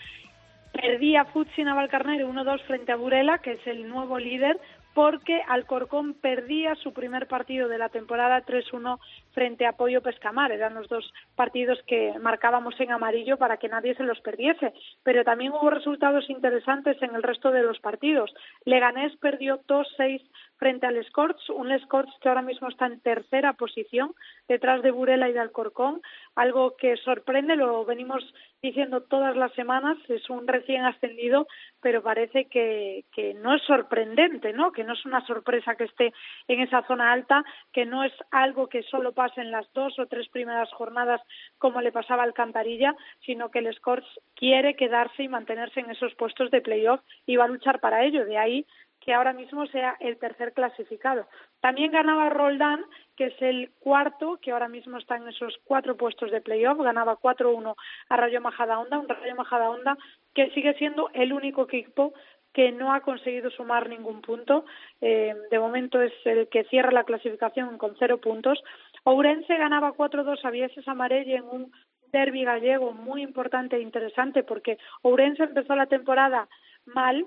Perdía Futsi Navalcarnero 1-2 frente a Burela, que es el nuevo líder, porque Alcorcón perdía su primer partido de la temporada 3-1 frente a Pollo Pescamar. Eran los dos partidos que marcábamos en amarillo para que nadie se los perdiese. Pero también hubo resultados interesantes en el resto de los partidos. Leganés perdió 2-6 frente al Scorch, un Scorch que ahora mismo está en tercera posición, detrás de Burela y de Alcorcón, algo que sorprende, lo venimos diciendo todas las semanas, es un recién ascendido, pero parece que, que no es sorprendente, ¿no? Que no es una sorpresa que esté en esa zona alta, que no es algo que solo pase en las dos o tres primeras jornadas como le pasaba al Cantarilla, sino que el Scorch quiere quedarse y mantenerse en esos puestos de playoff y va a luchar para ello. De ahí que ahora mismo sea el tercer clasificado. También ganaba Roldán, que es el cuarto, que ahora mismo está en esos cuatro puestos de playoff, ganaba 4-1 a Rayo Majadahonda, un Rayo Majadahonda que sigue siendo el único equipo que no ha conseguido sumar ningún punto. Eh, de momento es el que cierra la clasificación con cero puntos. Ourense ganaba 4-2 a Vieses Amarelli en un derby gallego muy importante e interesante porque Ourense empezó la temporada mal,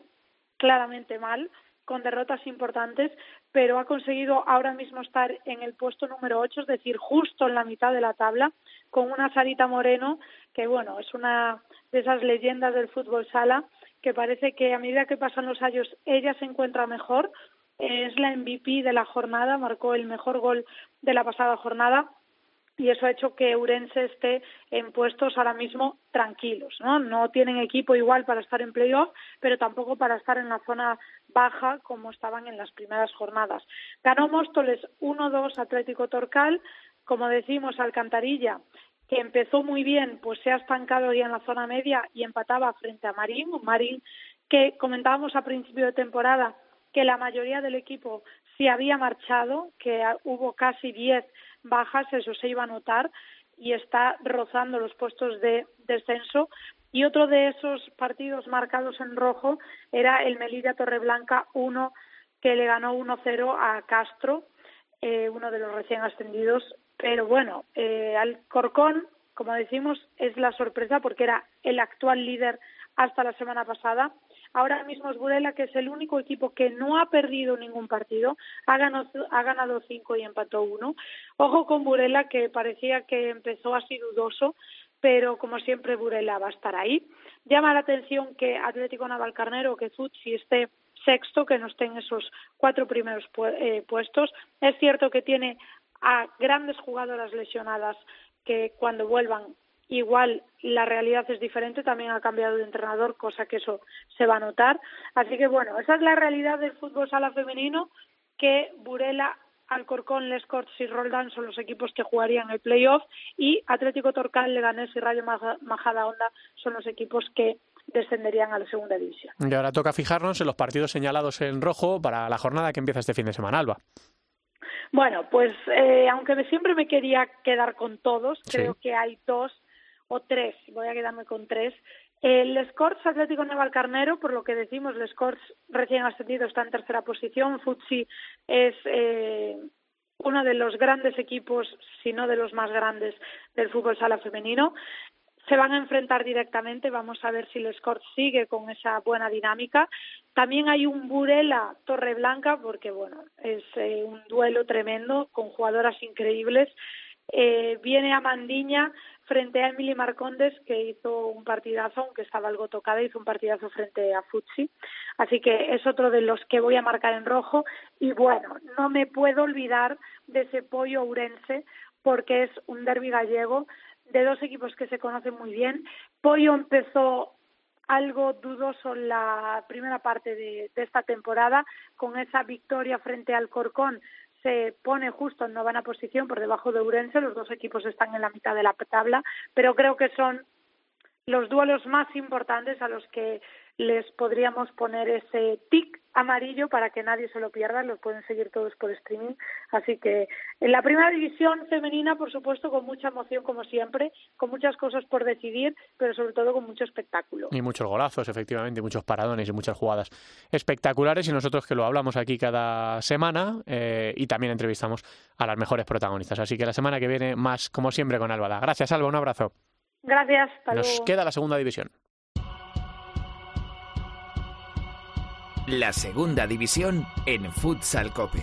claramente mal, con derrotas importantes, pero ha conseguido ahora mismo estar en el puesto número 8, es decir, justo en la mitad de la tabla, con una Sarita Moreno, que bueno, es una de esas leyendas del fútbol sala, que parece que a medida que pasan los años ella se encuentra mejor, es la MVP de la jornada, marcó el mejor gol de la pasada jornada y eso ha hecho que Urense esté en puestos ahora mismo tranquilos, ¿no? No tienen equipo igual para estar en playoff, pero tampoco para estar en la zona baja como estaban en las primeras jornadas. Ganó Móstoles 1-2 Atlético Torcal, como decimos, Alcantarilla que empezó muy bien, pues se ha estancado ya en la zona media y empataba frente a Marín, Marín que comentábamos a principio de temporada que la mayoría del equipo se había marchado, que hubo casi 10 bajas, eso se iba a notar y está rozando los puestos de descenso. Y otro de esos partidos marcados en rojo era el Melilla Torreblanca 1, que le ganó 1-0 a Castro, eh, uno de los recién ascendidos. Pero bueno, eh, Alcorcón, como decimos, es la sorpresa porque era el actual líder hasta la semana pasada Ahora mismo es Burela, que es el único equipo que no ha perdido ningún partido, ha ganado, ha ganado cinco y empató uno. Ojo con Burela, que parecía que empezó así dudoso, pero como siempre Burela va a estar ahí. Llama la atención que Atlético Navalcarnero, que Futsi esté sexto, que no esté en esos cuatro primeros eh, puestos. Es cierto que tiene a grandes jugadoras lesionadas que cuando vuelvan igual la realidad es diferente, también ha cambiado de entrenador, cosa que eso se va a notar. Así que bueno, esa es la realidad del fútbol sala femenino, que Burela, Alcorcón, Les Corts y Roldán son los equipos que jugarían el playoff y Atlético Torcal, Leganés y Rayo Majada Onda son los equipos que descenderían a la segunda división. Y ahora toca fijarnos en los partidos señalados en rojo para la jornada que empieza este fin de semana, Alba. Bueno, pues eh, aunque siempre me quería quedar con todos, creo que hay dos o tres, voy a quedarme con tres. El Scorch Atlético Carnero, por lo que decimos, el Scorch recién ascendido está en tercera posición. Futsi es eh, uno de los grandes equipos, si no de los más grandes, del fútbol sala femenino. Se van a enfrentar directamente, vamos a ver si el Scorch sigue con esa buena dinámica. También hay un Burela Torreblanca, porque bueno, es eh, un duelo tremendo con jugadoras increíbles. Eh, viene a Mandiña frente a Emily Marcondes, que hizo un partidazo, aunque estaba algo tocada, hizo un partidazo frente a Futsi. Así que es otro de los que voy a marcar en rojo. Y bueno, no me puedo olvidar de ese pollo urense, porque es un derby gallego de dos equipos que se conocen muy bien. Pollo empezó algo dudoso en la primera parte de, de, esta temporada con esa victoria frente al Corcón se pone justo en novena posición por debajo de Urense, los dos equipos están en la mitad de la tabla, pero creo que son los duelos más importantes a los que les podríamos poner ese tic amarillo para que nadie se lo pierda, los pueden seguir todos por streaming. Así que en la primera división femenina, por supuesto, con mucha emoción como siempre, con muchas cosas por decidir, pero sobre todo con mucho espectáculo. Y muchos golazos, efectivamente, muchos paradones y muchas jugadas espectaculares y nosotros que lo hablamos aquí cada semana eh, y también entrevistamos a las mejores protagonistas. Así que la semana que viene más, como siempre, con Álvada. Gracias, Alba, un abrazo. Gracias. Nos queda la segunda división. La segunda división en Futsal Cope.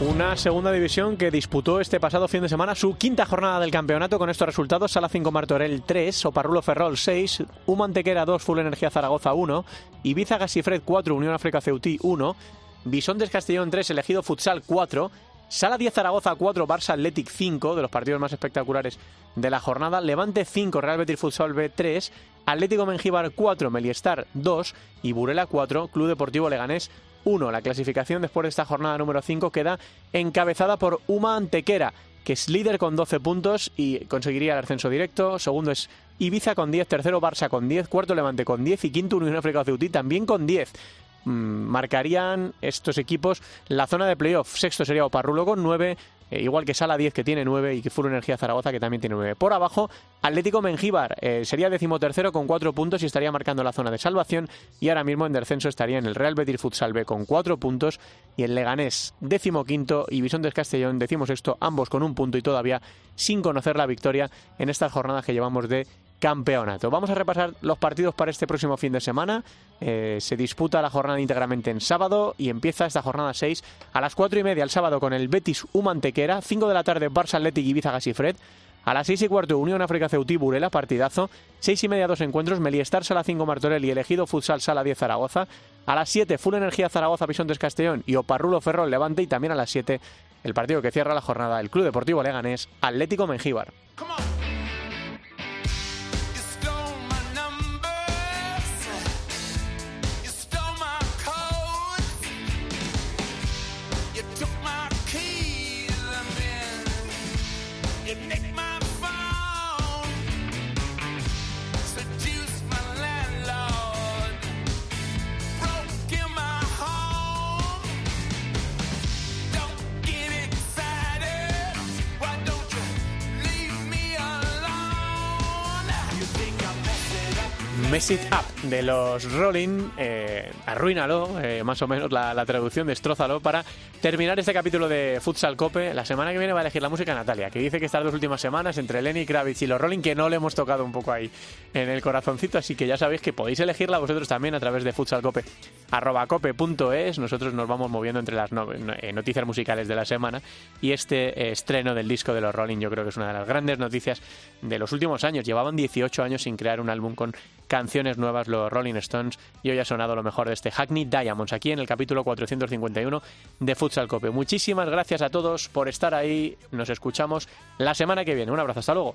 Una segunda división que disputó este pasado fin de semana su quinta jornada del campeonato con estos resultados. Sala 5 Martorell 3, Oparrulo Ferrol 6, Humantequera 2, Full Energía Zaragoza 1, Ibiza Gasifred 4, Unión África Ceutí 1, Bisontes Castellón 3, Elegido Futsal 4, Sala 10 Zaragoza 4, Barça Athletic 5, de los partidos más espectaculares de la jornada, Levante 5, Real Betis Futsal B 3, Atlético Mengíbar 4, Meliestar 2 y Burela 4, Club Deportivo Leganés 1. La clasificación después de esta jornada número 5 queda encabezada por Uma Antequera, que es líder con 12 puntos y conseguiría el ascenso directo. Segundo es Ibiza con 10, tercero Barça con 10, cuarto Levante con 10 y quinto Unión África Ceutí también con 10. Mm, marcarían estos equipos la zona de playoff. Sexto sería Oparrulo con 9, eh, igual que Sala 10 que tiene 9 y que Furo Energía Zaragoza que también tiene 9. Por abajo, Atlético Mengíbar eh, sería decimotercero con 4 puntos y estaría marcando la zona de salvación y ahora mismo en descenso estaría en el Real Betis Futsal con 4 puntos y el Leganés decimoquinto y Bisontes Castellón decimosexto, ambos con un punto y todavía sin conocer la victoria en estas jornadas que llevamos de campeonato. Vamos a repasar los partidos para este próximo fin de semana. Eh, se disputa la jornada íntegramente en sábado y empieza esta jornada 6 a las 4 y media el sábado con el Betis Humantequera, 5 de la tarde Barça Athletic Ibiza Gasifred. A las 6 y cuarto, Unión África Ceutí Burela, partidazo. 6 y media, dos encuentros, Meliestar Sala 5 Martorell y Elegido Futsal Sala 10 Zaragoza. A las 7, Full Energía Zaragoza Pisontes Castellón y Oparrulo Ferrol Levante. Y también a las 7, el partido que cierra la jornada, el Club Deportivo Leganés Atlético Mengíbar. Mess Up de los Rolling, eh, arruínalo, eh, más o menos la, la, traducción, destrózalo, para terminar este capítulo de Futsal Cope. La semana que viene va a elegir la música Natalia, que dice que estas dos últimas semanas entre Lenny Kravitz y los Rolling, que no le hemos tocado un poco ahí en el corazoncito, así que ya sabéis que podéis elegirla vosotros también a través de futsalcope, arroba cope.es. Nosotros nos vamos moviendo entre las eh, noticias musicales de la semana y este eh, estreno del disco de los Rolling yo creo que es una de las grandes noticias de los últimos años. Llevaban 18 años sin crear un álbum con canciones nuevas los Rolling Stones y hoy ha sonado lo mejor de este Hackney Diamonds aquí en el capítulo 451 de Futsal Cope. Muchísimas gracias a todos por estar ahí. Nos escuchamos la semana que viene. Un abrazo, hasta luego.